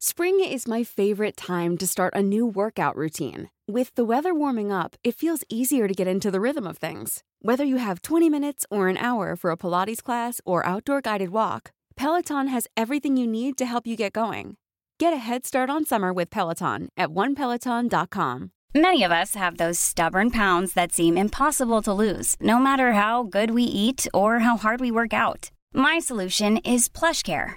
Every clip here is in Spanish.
Spring is my favorite time to start a new workout routine. With the weather warming up, it feels easier to get into the rhythm of things. Whether you have 20 minutes or an hour for a Pilates class or outdoor guided walk, Peloton has everything you need to help you get going. Get a head start on summer with Peloton at onepeloton.com. Many of us have those stubborn pounds that seem impossible to lose, no matter how good we eat or how hard we work out. My solution is PlushCare.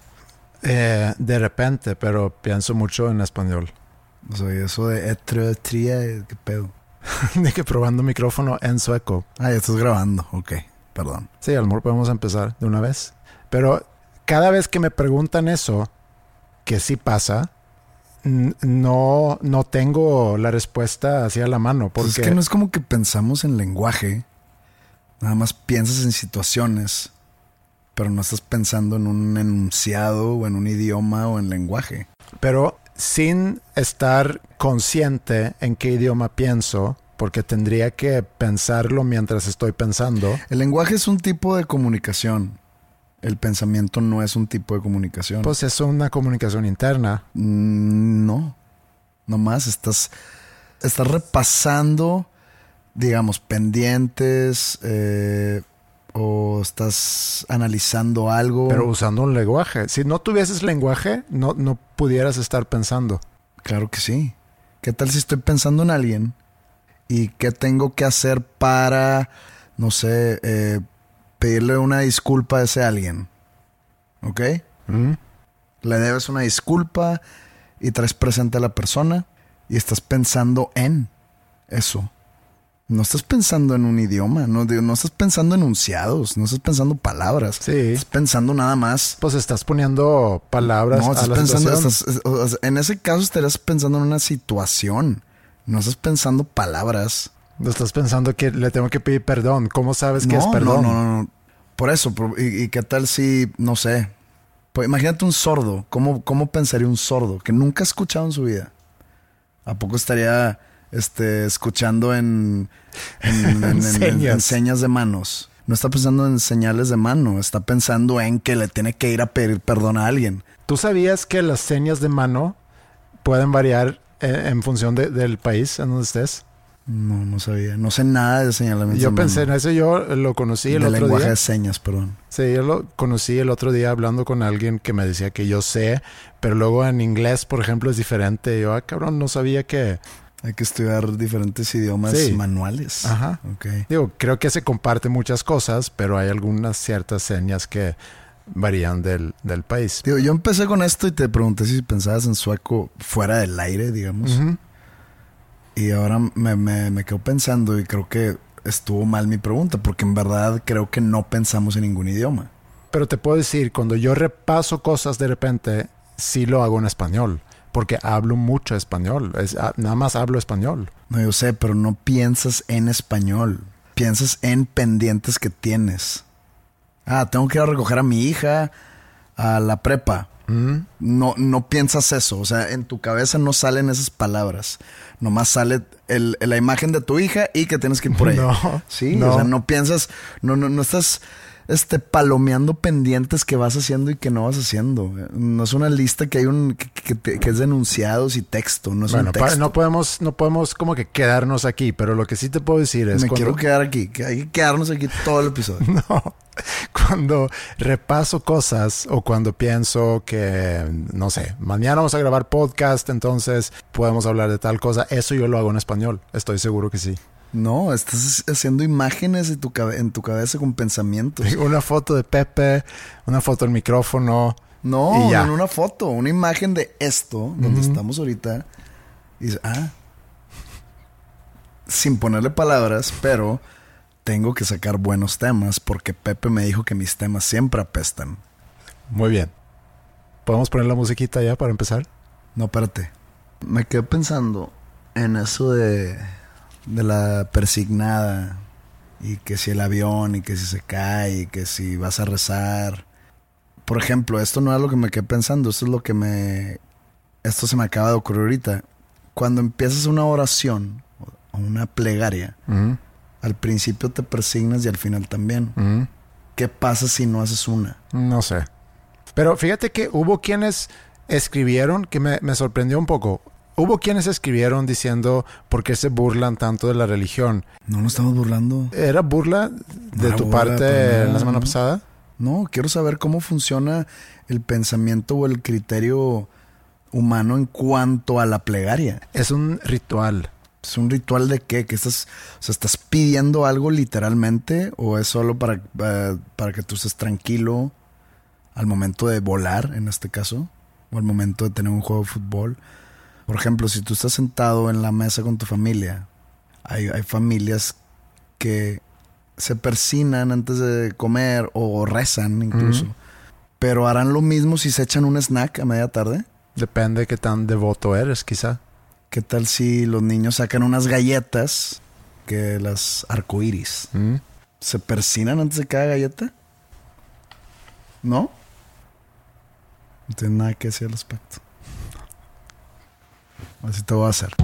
Eh, de repente, pero pienso mucho en español. O sea, eso de 1, 2, 3, ¿qué pedo? de que probando micrófono en sueco. Ah, ya estás grabando. Ok, perdón. Sí, al mejor podemos empezar de una vez. Pero cada vez que me preguntan eso, que sí pasa, no, no tengo la respuesta hacia la mano. Porque pues es que no es como que pensamos en lenguaje. Nada más piensas en situaciones, pero no estás pensando en un enunciado o en un idioma o en lenguaje. Pero sin estar consciente en qué idioma pienso, porque tendría que pensarlo mientras estoy pensando. El lenguaje es un tipo de comunicación. El pensamiento no es un tipo de comunicación. Pues es una comunicación interna. Mm, no. Nomás estás, estás repasando, digamos, pendientes eh, o estás analizando algo. Pero usando un lenguaje. Si no tuvieses lenguaje, no, no pudieras estar pensando. Claro que sí. ¿Qué tal si estoy pensando en alguien? ¿Y qué tengo que hacer para, no sé, eh, pedirle una disculpa a ese alguien? ¿Ok? Mm. Le debes una disculpa y traes presente a la persona y estás pensando en eso. No estás pensando en un idioma, no, no estás pensando enunciados, no estás pensando palabras. Sí. Estás pensando nada más. Pues estás poniendo palabras No, a estás la pensando, estás- en ese caso estarías pensando en una situación. No estás pensando palabras. No estás pensando que le tengo que pedir perdón. ¿Cómo sabes que es perdón? No, no, no, no. Por eso, por- y, y qué tal si, no sé, pues imagínate un sordo. ¿Cómo, ¿Cómo pensaría un sordo que nunca ha escuchado en su vida? ¿A poco estaría este, escuchando en, en, Señas. en señas de manos? No está pensando en señales de mano, está pensando en que le tiene que ir a pedir perdón a alguien. ¿Tú sabías que las señas de mano pueden variar eh, en función de- del país en donde estés? No, no sabía. No sé nada de señalamientos Yo pensé en eso, yo lo conocí el de otro lenguaje día. de señas, perdón. Sí, yo lo conocí el otro día hablando con alguien que me decía que yo sé, pero luego en inglés, por ejemplo, es diferente. Yo, ah, cabrón, no sabía que... Hay que estudiar diferentes idiomas Sí. manuales. Ajá. Ok. Digo, creo que se comparte muchas cosas, pero hay algunas ciertas señas que varían del, del país. Digo, yo empecé con esto y te pregunté si pensabas en sueco fuera del aire, digamos. Y ahora me, me, me quedo pensando y creo que estuvo mal mi pregunta, porque en verdad creo que no pensamos en ningún idioma. Pero te puedo decir, cuando yo repaso cosas de repente, sí lo hago en español, porque hablo mucho español. Es- ah, nada más hablo español. No, yo sé, pero no piensas en español. Piensas en pendientes que tienes. Ah, tengo que ir a recoger a mi hija a la prepa. Mm. No, no piensas eso. O sea, en tu cabeza no salen esas palabras. Nomás sale el- la imagen de tu hija y que tienes que ir por ella. No, Sí, no. o sea, no piensas, no, no, no estás este, palomeando pendientes que vas haciendo y que no vas haciendo. No es una lista que hay un que, que que es de enunciados y texto. No es Bueno, un texto. no podemos, no podemos como que quedarnos aquí, pero lo que sí te puedo decir es Me cuando- quiero quedar aquí. Que hay que quedarnos aquí todo el episodio. No, cuando repaso cosas o cuando pienso que, no sé, mañana vamos a grabar podcast, entonces podemos hablar de tal cosa, eso yo lo hago en español, estoy seguro que sí. No, estás haciendo imágenes en tu, cabe- en tu cabeza con pensamientos. Una foto de Pepe, una foto del micrófono. No, Y ya. una foto, una imagen de esto, donde estamos ahorita. Y ah, sin ponerle palabras, pero tengo que sacar buenos temas porque Pepe me dijo que mis temas siempre apestan. Muy bien. ¿Podemos poner la musiquita ya para empezar? No, espérate. Me quedé pensando en eso de, de la persignada y que si el avión y que si se cae y que si vas a rezar. Por ejemplo, esto no es lo que me quedé pensando, esto es lo que me... Esto se me acaba de ocurrir ahorita. Cuando empiezas una oración o una plegaria, al principio te persignas y al final también. ¿Qué pasa si no haces una? No sé. Pero fíjate que hubo quienes escribieron, que me, me sorprendió un poco. Hubo quienes escribieron diciendo por qué se burlan tanto de la religión. No nos estamos burlando. ¿Era burla de tu burla, parte para la semana ¿no? pasada? No, quiero saber cómo funciona el pensamiento o el criterio humano en cuanto a la plegaria. Es un ritual. ¿Es un ritual de qué? ¿Que estás, o sea, estás pidiendo algo literalmente o es solo para, eh, para que tú estés tranquilo al momento de volar, en este caso, o al momento de tener un juego de fútbol? Por ejemplo, si tú estás sentado en la mesa con tu familia, hay, hay familias que se persinan antes de comer o rezan incluso, pero harán lo mismo si se echan un snack a media tarde. Depende de qué tan devoto eres, quizá. ¿Qué tal si los niños sacan unas galletas que las arcoíris? Mm. ¿Se persinan antes de cada galleta? ¿No? No tiene nada que decir al respecto. Así te voy a hacer.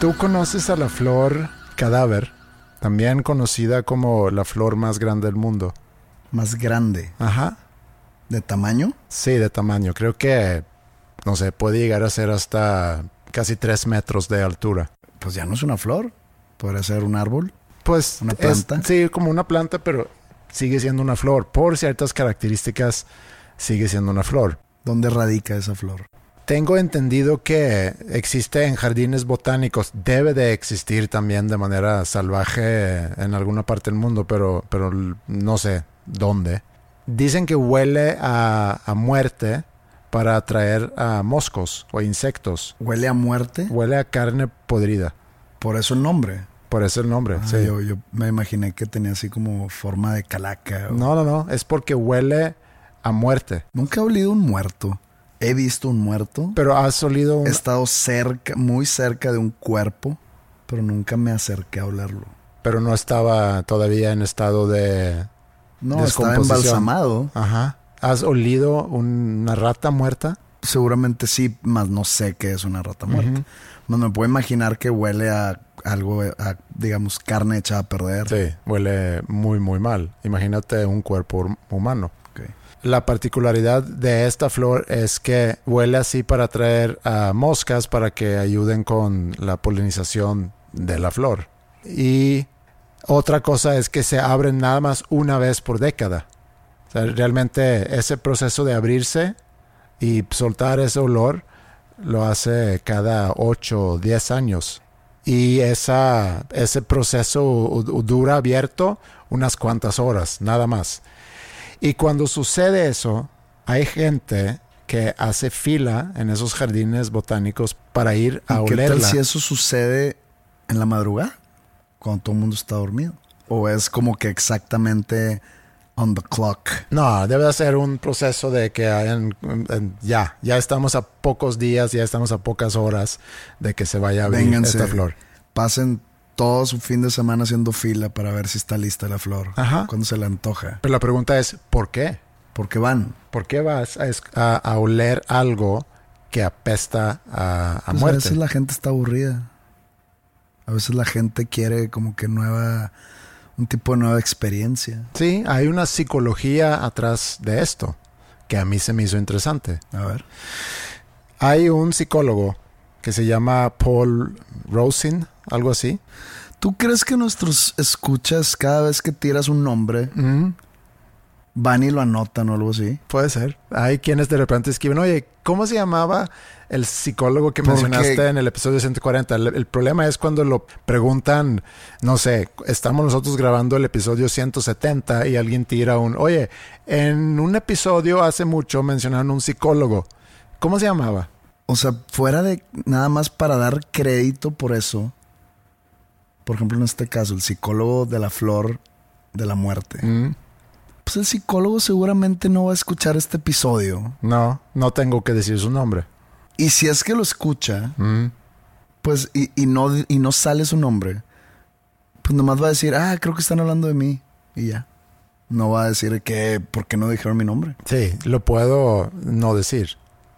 ¿Tú conoces a la flor cadáver? También conocida como la flor más grande del mundo. Más grande. Ajá. ¿De tamaño? Sí, de tamaño. Creo que, no sé, puede llegar a ser hasta casi tres metros de altura. Pues ya no es una flor. Podría ser un árbol. Pues ¿Una es- planta? sí, como una planta, pero sigue siendo una flor. Por ciertas características, sigue siendo una flor. ¿Dónde radica esa flor? Tengo entendido que existe en jardines botánicos, debe de existir también de manera salvaje en alguna parte del mundo, pero, pero no sé dónde. Dicen que huele a, a muerte para atraer a moscos o insectos. ¿Huele a muerte? Huele a carne podrida. Por eso el nombre. Por eso el nombre. Ah, sí. yo, yo me imaginé que tenía así como forma de calaca. o- No, no, no. Es porque huele a muerte. Nunca he olido un muerto. He visto un muerto. Pero has olido un... He estado cerca, muy cerca de un cuerpo, pero nunca me acerqué a olerlo. Pero no estaba todavía en estado de... No, Descomposición. embalsamado. Ajá. ¿Has olido una rata muerta? Seguramente sí, más no sé qué es una rata muerta. No me puedo imaginar que huele a algo, a, digamos, carne echada a perder. Sí, huele muy, muy mal. Imagínate un cuerpo hum- humano. Ok. La particularidad de esta flor es que huele así para atraer a moscas para que ayuden con la polinización de la flor. Y otra cosa es que se abren nada más una vez por década. O sea, realmente ese proceso de abrirse y soltar ese olor lo hace cada 8 o 10 años. Y esa, ese proceso dura abierto unas cuantas horas, nada más. Y cuando sucede eso, hay gente que hace fila en esos jardines botánicos para ir a ¿Y ¿Qué tal si eso sucede en la madrugada? Cuando todo el mundo está dormido. O es como que exactamente on the clock. No, debe de ser un proceso de que hayan- en- ya, ya estamos a pocos días, ya estamos a pocas horas de que se vaya a abrir Vénganse. esta flor. Pasen todo su fin de semana haciendo fila para ver si está lista la flor. Ajá. Cuando se le antoja. Pero la pregunta es, ¿por qué? Porque van. ¿Por qué vas a, a- a oler algo que apesta a, a Pues a muerte? veces la gente está aburrida. A veces la gente quiere como que nueva, un tipo de nueva experiencia. Sí, hay una psicología atrás de esto que a mí se me hizo interesante. A ver. Hay un psicólogo que se llama Paul Rosin, algo así. ¿Tú crees que nuestros escuchas cada vez que tiras un nombre Mm, van y lo anotan o algo así. Puede ser. Hay quienes de repente escriben, oye, ¿cómo se llamaba el psicólogo que mencionaste en el episodio 140? El, el problema es cuando lo preguntan, no sé, estamos nosotros grabando el episodio 170 y alguien tira un, oye, en un episodio hace mucho mencionaron un psicólogo. ¿Cómo se llamaba? O sea, fuera de nada más para dar crédito por eso. Por ejemplo, en este caso, el psicólogo de la flor de la muerte. Mm, Pues el psicólogo seguramente no va a escuchar este episodio. no, no tengo que decir su nombre. Y si es que lo escucha, Mm, pues, y, y no, y no sale su nombre, pues nomás va a decir, ah, creo que están hablando de mí. Y ya. No va a decir que, ¿por qué no dijeron mi nombre? sí, lo puedo no decir.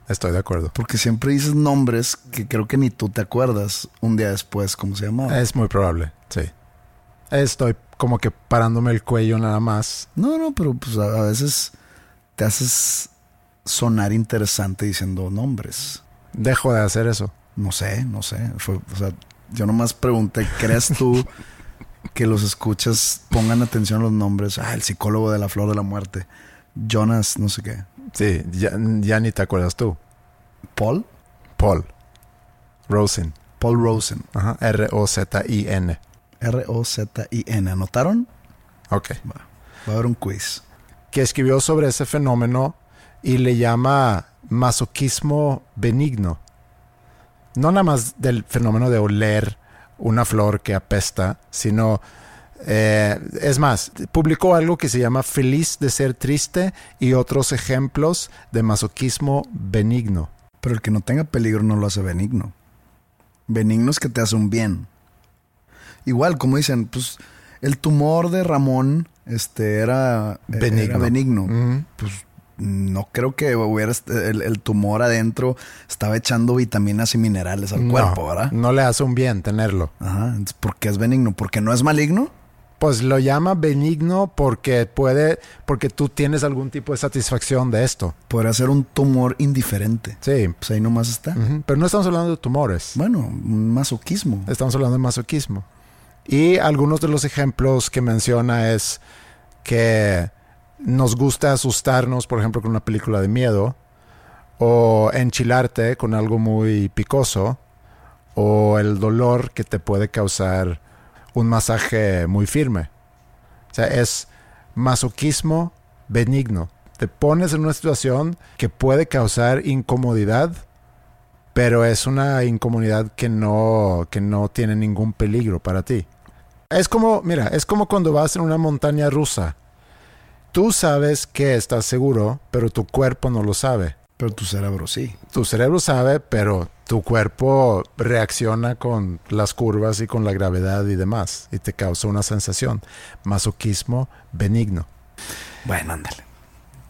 Estoy de acuerdo. Porque siempre dices nombres que creo que ni tú te acuerdas un día después cómo se llamaba. Es muy probable, sí. Estoy como que parándome el cuello nada más. No, no, pero pues a, a veces te haces sonar interesante diciendo nombres. Dejo de hacer eso. No sé, no sé. Fue, o sea, yo nomás pregunté, ¿crees tú que los escuchas pongan atención a los nombres? Ah, el psicólogo de la flor de la muerte. Jonas, no sé qué. Sí, ya, ya ni te acuerdas tú. Paul. Paul. Rosen. Paul Rosen. Ajá. R-O-Z-I-N. R-O-Z-I-N. ¿Anotaron? Ok. Va a haber un quiz. Que escribió sobre ese fenómeno y le llama masoquismo benigno. No nada más del fenómeno de oler una flor que apesta, sino... eh, es más, publicó algo que se llama Feliz de ser triste y otros ejemplos de masoquismo benigno. Pero el que no tenga peligro no lo hace benigno. Benigno es que te hace un bien. Igual, como dicen, pues el tumor de Ramón este, era era Benigno. benigno. Pues no creo que hubiera el, el tumor adentro estaba echando vitaminas y minerales al No, cuerpo, ¿verdad? No le hace un bien tenerlo. Ajá. ¿por qué es benigno? ¿Porque no es maligno? Pues lo llama benigno porque puede, porque tú tienes algún tipo de satisfacción de esto. Podría ser un tumor indiferente. Sí. Pues ahí nomás está. Pero no estamos hablando de tumores. Bueno, masoquismo. Estamos hablando de masoquismo. Y algunos de los ejemplos que menciona es que nos gusta asustarnos, por ejemplo, con una película de miedo, o enchilarte con algo muy picoso, o el dolor que te puede causar un masaje muy firme. O sea, es masoquismo benigno. Te pones en una situación que puede causar incomodidad, pero es una incomodidad que no, que no tiene ningún peligro para ti. Es como, mira, es como cuando vas en una montaña rusa. Tú sabes que estás seguro, pero tu cuerpo no lo sabe. Pero tu cerebro sí. Tu cerebro sabe, pero tu cuerpo reacciona con las curvas y con la gravedad y demás, y te causa una sensación. Masoquismo benigno. Bueno, ándale.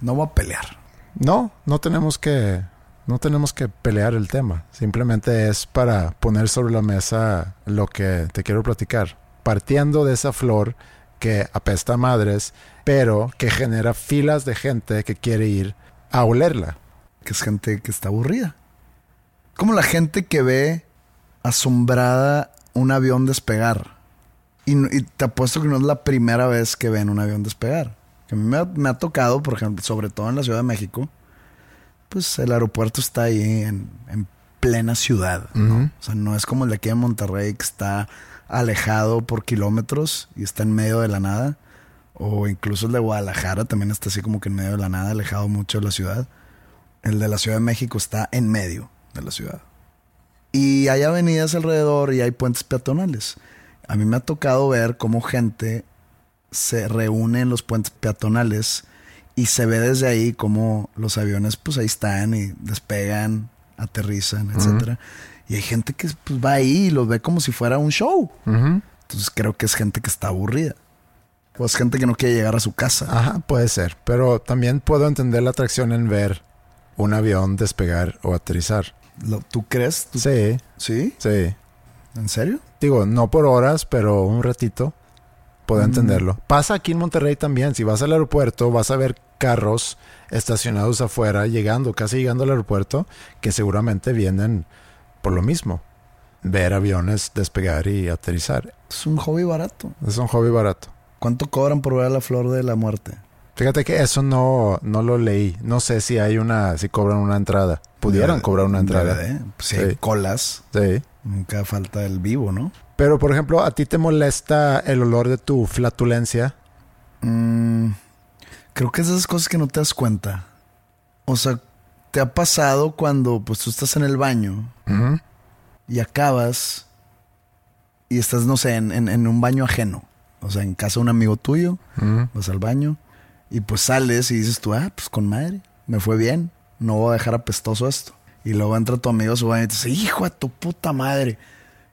No voy a pelear. No, no tenemos que, no tenemos que pelear el tema. Simplemente es para poner sobre la mesa lo que te quiero platicar. Partiendo de esa flor que apesta a madres, pero que genera filas de gente que quiere ir a olerla. que es gente que está aburrida. Como la gente que ve asombrada un avión despegar. Y, te apuesto que no es la primera vez que ven un avión despegar. Que a mí me ha, me ha tocado, por ejemplo, sobre todo en la Ciudad de México, pues el aeropuerto está ahí en, en plena ciudad. ¿no? O sea, no es como el de aquí en Monterrey que está alejado por kilómetros y está en medio de la nada. O incluso el de Guadalajara también está así como que en medio de la nada, alejado mucho de la ciudad. El de la Ciudad de México está en medio de la ciudad. Y hay avenidas alrededor y hay puentes peatonales. A mí me ha tocado ver cómo gente se reúne en los puentes peatonales y se ve desde ahí cómo los aviones pues ahí están y despegan, aterrizan, etcétera. Y hay gente que pues, va ahí y los ve como si fuera un show. Entonces creo que es gente que está aburrida. O es gente que no quiere llegar a su casa. Ajá, puede ser. Pero también puedo entender la atracción en ver un avión despegar o aterrizar. Lo- ¿Tú crees? ¿Tú- Sí, ¿Sí? sí. ¿En serio? Digo, no por horas, pero un ratito. Puedo entenderlo. Pasa aquí en Monterrey también. Si vas al aeropuerto, vas a ver carros estacionados afuera, llegando, casi llegando al aeropuerto, que seguramente vienen por lo mismo. Ver aviones despegar y aterrizar. Es un hobby barato. Es un hobby barato. ¿Cuánto cobran por ver a la flor de la muerte? Fíjate que eso no, no lo leí. No sé si hay una, si cobran una entrada. Pudieran cobrar una entrada. Debe, pues, si hay Sí. colas, Sí. nunca falta el vivo, ¿no? Pero, por ejemplo, ¿a ti te molesta el olor de tu flatulencia? Mm, creo que es de esas cosas que no te das cuenta. O sea, te ha pasado cuando pues tú estás en el baño y acabas y estás, no sé, en, en- en un baño ajeno. O sea, en casa de un amigo tuyo, vas al baño y pues sales y dices tú, ah, pues con madre, me fue bien, no voy a dejar apestoso esto. Y luego entra tu amigo a su baño y te dice, hijo de tu puta madre.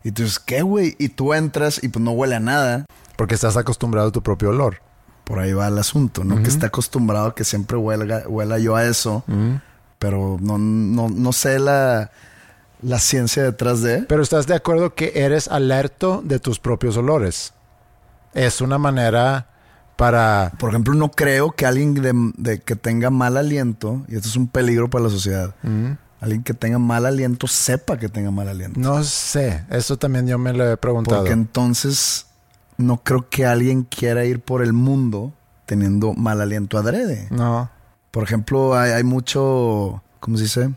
Y tú dices, ¿qué, güey? Y tú entras y pues no huele a nada. Porque estás acostumbrado a tu propio olor. Por ahí va el asunto, ¿no? Que está acostumbrado a que siempre huelga, huela yo a eso, pero no, no, no sé la, la ciencia detrás de. Pero estás de acuerdo que eres alerto de tus propios olores. Es una manera para... Por ejemplo, no creo que alguien de, de que tenga mal aliento, y esto es un peligro para la sociedad, alguien que tenga mal aliento sepa que tenga mal aliento. No sé, eso también yo me lo he preguntado. Porque entonces no creo que alguien quiera ir por el mundo teniendo mal aliento adrede. No. Por ejemplo, hay, hay mucho, ¿cómo se dice?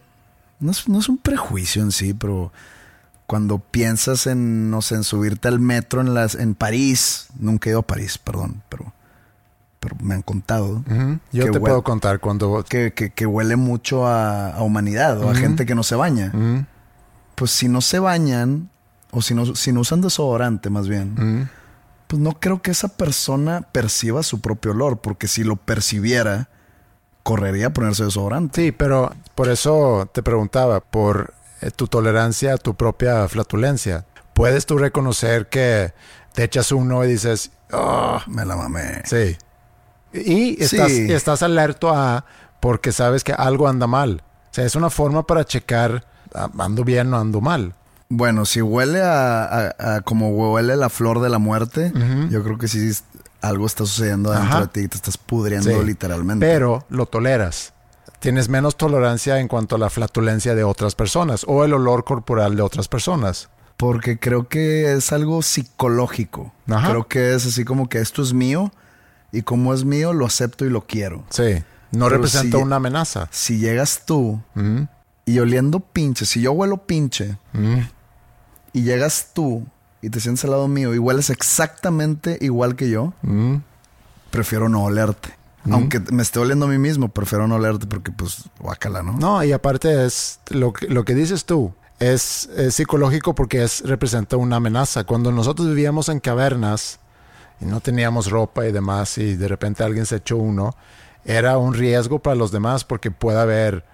No es, no es un prejuicio en sí, pero cuando piensas en, no sé, en subirte al metro en, las, en París, nunca he ido a París, perdón, pero, pero me han contado Ujú. Yo te puedo contar cuando... que, que- que huele mucho a, a humanidad o a gente que no se baña. Pues si no se bañan, o si no, si no usan desodorante más bien, pues no creo que esa persona perciba su propio olor, porque si lo percibiera, correría a ponerse desodorante. Sí, pero por eso te preguntaba, por tu tolerancia a tu propia flatulencia. ¿Puedes tú reconocer que te echas uno y dices, "Ah, Me la mamé. sí? Y estás, Sí. estás alerto a porque sabes que algo anda mal. O sea, es una forma para checar, ando bien o ando mal. Bueno, si huele a, a- a como huele la flor de la muerte, yo creo que sí algo está sucediendo dentro Ajá. de ti y te estás pudriendo Sí. literalmente. Pero lo toleras. Tienes menos tolerancia en cuanto a la flatulencia de otras personas o el olor corporal de otras personas. Porque creo que es algo psicológico. Ajá. Creo que es así como que esto es mío y como es mío lo acepto y lo quiero. Sí. No Pero representa si- una amenaza. Si llegas tú Ujú. y oliendo pinche, si yo huelo pinche Ujú. y llegas tú y te sientes al lado mío y hueles exactamente igual que yo, Ujú. prefiero no olerte. Aunque me esté oliendo a mí mismo, prefiero no olerte porque pues guácala, ¿no? No, y aparte es lo que, lo que dices tú. Es, es psicológico porque es, representa una amenaza. Cuando nosotros vivíamos en cavernas y no teníamos ropa y demás y de repente alguien se echó uno, era un riesgo para los demás porque puede haber,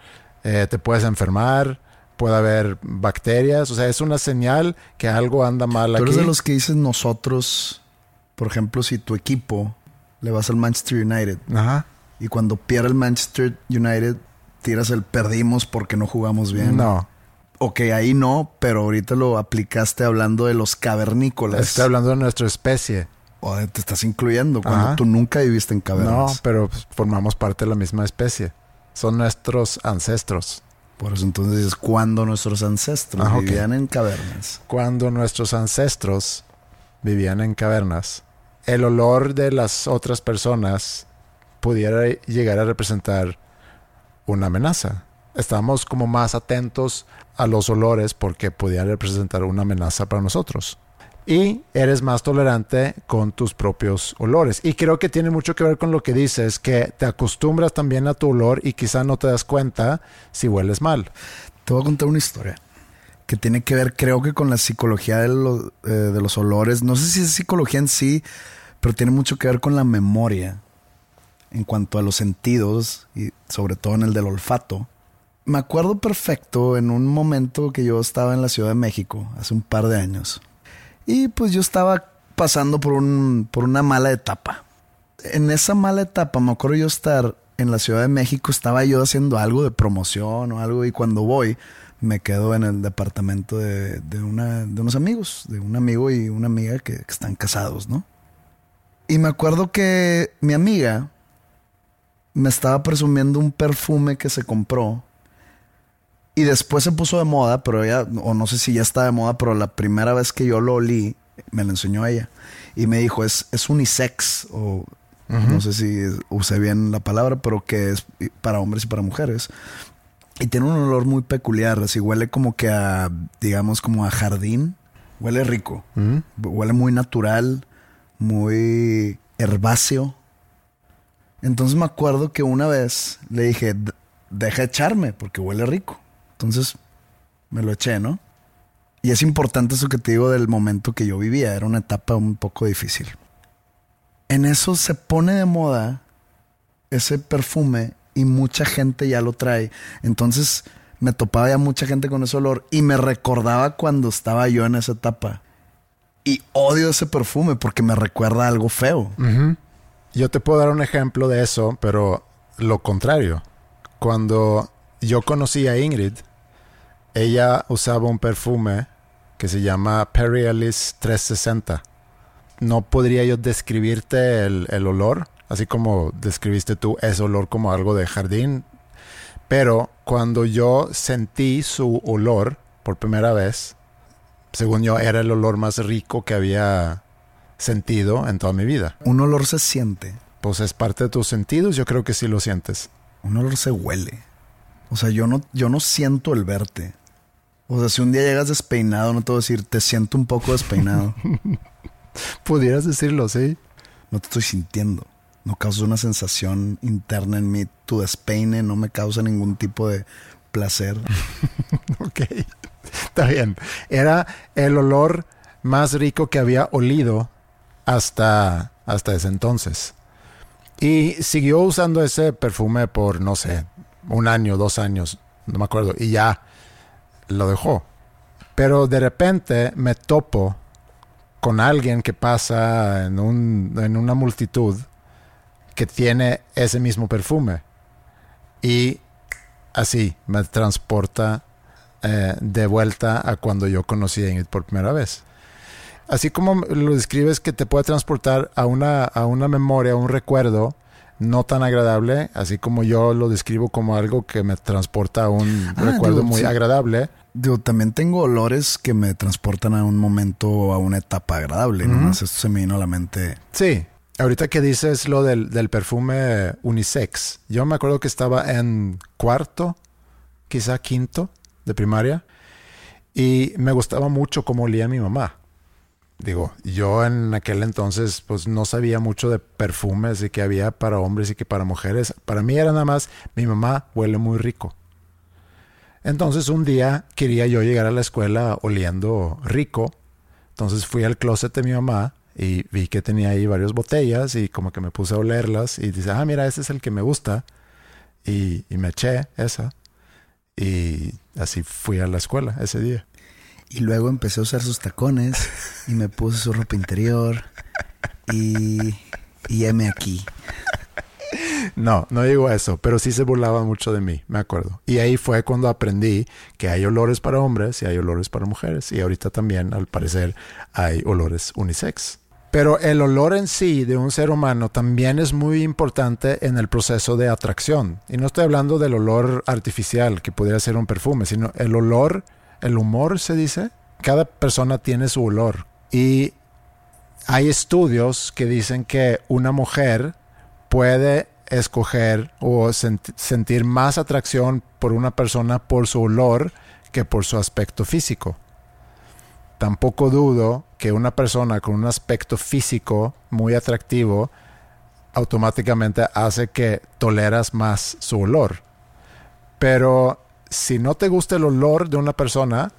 eh, te puedes enfermar, puede haber bacterias. O sea, es una señal que algo anda mal Tú aquí. eres de los que dices nosotros, por ejemplo, si tu equipo le vas al Manchester United Ajá. y cuando pierde el Manchester United tiras el perdimos porque no jugamos bien. No, Ok, ahí no, pero ahorita lo aplicaste hablando de los cavernícolas. estoy hablando de nuestra especie. O te estás incluyendo cuando Ajá. tú nunca viviste en No, cavernas. pero pues, formamos parte de la misma especie. Son nuestros ancestros. Por eso entonces es cuando nuestros ancestros Ah, vivían en cavernas. Cuando nuestros ancestros vivían en cavernas, el olor de las otras personas pudiera llegar a representar una amenaza. Estamos como más atentos a los olores porque pudiera representar una amenaza para nosotros. Y eres más tolerante con tus propios olores. Y creo que tiene mucho que ver con lo que dices, que te acostumbras también a tu olor y quizá no te das cuenta si hueles mal. Te voy a contar una historia que tiene que ver, creo que con la psicología de, lo- eh, de los olores. No sé si es psicología en sí, pero tiene mucho que ver con la memoria en cuanto a los sentidos y sobre todo en el del olfato. Me acuerdo perfecto en un momento que yo estaba en la Ciudad de México, hace un par de años. Y pues yo estaba pasando por, un, por una mala etapa. En esa mala etapa me acuerdo yo estar en la Ciudad de México, estaba yo haciendo algo de promoción o algo y cuando voy me quedo en el departamento de, de una, de unos amigos, de un amigo y una amiga que, que están casados, ¿no? Y me acuerdo que mi amiga me estaba presumiendo un perfume que se compró y después se puso de moda, pero ella, o no sé si ya está de moda, pero la primera vez que yo lo olí, me lo enseñó ella. Y me dijo, es, es unisex, o No sé si usé bien la palabra, pero que es para hombres y para mujeres. Y tiene un olor muy peculiar, así huele como que a, digamos, como a jardín. Huele rico. Huele muy natural, muy herbáceo. Entonces me acuerdo que una vez le dije, deja echarme porque huele rico. Entonces me lo eché, ¿no? Y es importante eso que te digo del momento que yo vivía. Era una etapa un poco difícil. En eso se pone de moda ese perfume y mucha gente ya lo trae. Entonces me topaba ya mucha gente con ese olor y me recordaba cuando estaba yo en esa etapa. Y odio ese perfume porque me recuerda algo feo. Yo te puedo dar un ejemplo de eso, pero lo contrario. Cuando yo conocí a Ingrid, ella usaba un perfume que se llama Perry Ellis 360. No podría yo describirte el, el olor, así como describiste tú ese olor como algo de jardín, pero cuando yo sentí su olor por primera vez, según yo era el olor más rico que había sentido en toda mi vida. Un olor se siente. Pues es parte de tus sentidos, yo creo que sí lo sientes. Un olor se huele. O sea, yo no, yo no siento el verte. O sea, si un día llegas despeinado, no te voy a decir, te siento un poco despeinado. Pudieras decirlo, sí. No te estoy sintiendo. No causa una sensación interna en mí. Tu despeine no me causa ningún tipo de placer. ok. Está bien. Era el olor más rico que había olido hasta, hasta ese entonces. Y siguió usando ese perfume por, no sé, un año, dos años, no me acuerdo, y ya lo dejó. Pero de repente me topo con alguien que pasa en, un, en una multitud que tiene ese mismo perfume. Y así me transporta eh, de vuelta a cuando yo conocí a Ingrid por primera vez así como lo describes que te puede transportar a una, a una memoria, a un recuerdo no tan agradable, así como yo lo describo como algo que me transporta a un ah, recuerdo muy agradable. Yo también tengo olores que me transportan a un momento, a una etapa agradable. esto se me vino a la mente. Sí. Ahorita que dices lo del, del perfume unisex, yo me acuerdo que estaba en cuarto, quizá quinto de primaria, y me gustaba mucho cómo olía mi mamá digo, yo en aquel entonces pues no sabía mucho de perfumes y que había para hombres y que para mujeres. Para mí era nada más, mi mamá huele muy rico. Entonces un día quería yo llegar a la escuela oliendo rico. Entonces fui al closet de mi mamá y vi que tenía ahí varias botellas y como que me puse a olerlas y dice, ah, mira, este es el que me gusta. Y, y me eché esa. Y así fui a la escuela ese día. Y luego empecé a usar sus tacones y me puse su ropa interior y, y heme aquí. No, no digo eso, pero sí se burlaba mucho de mí, me acuerdo. Y ahí fue cuando aprendí que hay olores para hombres y hay olores para mujeres. Y ahorita también, al parecer, hay olores unisex. Pero el olor en sí de un ser humano también es muy importante en el proceso de atracción. Y no estoy hablando del olor artificial que pudiera ser un perfume, sino el olor el humor se dice. Cada persona tiene su olor. Y hay estudios que dicen que una mujer puede escoger o sentir más atracción por una persona por su olor que por su aspecto físico. Tampoco dudo que una persona con un aspecto físico muy atractivo automáticamente hace que toleras más su olor. Pero si no te gusta el olor de una persona,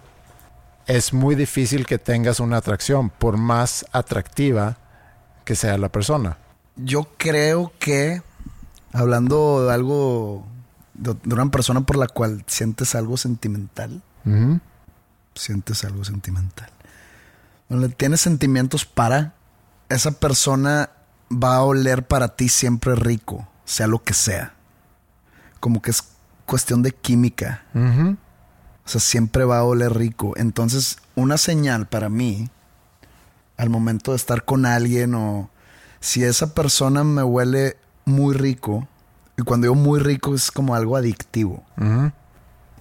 es muy difícil que tengas una atracción, por más atractiva que sea la persona. Yo creo que, hablando de algo, de, una persona por la cual sientes algo sentimental, sientes algo sentimental. Cuando tienes sentimientos para, esa persona va a oler para ti siempre rico, sea lo que sea. Como que es cuestión de química. O sea, siempre va a oler rico. Entonces, una señal para mí, al momento de estar con alguien o si esa persona me huele muy rico, y cuando digo muy rico es como algo adictivo.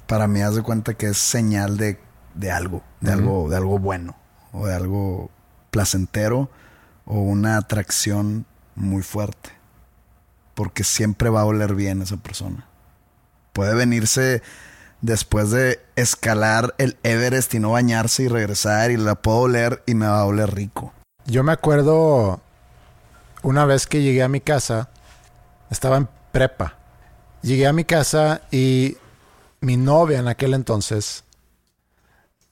Para mí, haz de cuenta que es señal de, de algo, de algo, de algo bueno, o de algo placentero, o una atracción muy fuerte. Porque siempre va a oler bien esa persona. Puede venirse después de escalar el Everest y no bañarse y regresar y la puedo oler y me va a oler rico. Yo me acuerdo una vez que llegué a mi casa, estaba en prepa. Llegué a mi casa y mi novia en aquel entonces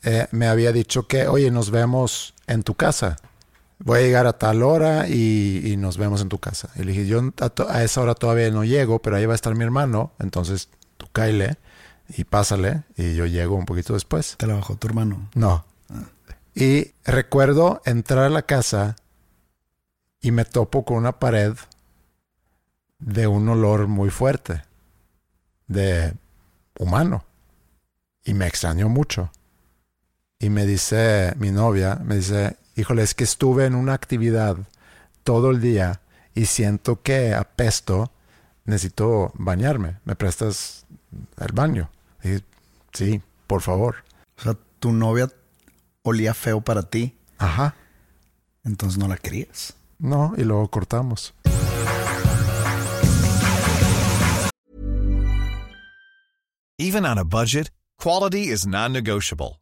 eh, me había dicho que, oye, nos vemos en tu casa. Voy a llegar a tal hora y, nos vemos en tu casa. Y le dije, yo a, esa hora todavía no llego, pero ahí va a estar mi hermano, entonces tú caile y pásale y yo llego un poquito después. ¿Te la bajó tu hermano? No. Ah. Y recuerdo entrar a la casa y me topo con una pared de un olor muy fuerte, de humano. Y me extrañó mucho. Y me dice mi novia, me dice, híjole, es que estuve en una actividad todo el día y siento que apesto, necesito bañarme, ¿me prestas el baño? Y, sí, por favor. O sea, tu novia olía feo para ti. Ajá. Entonces no la querías. No, y luego cortamos. Even on a budget, quality is non-negotiable.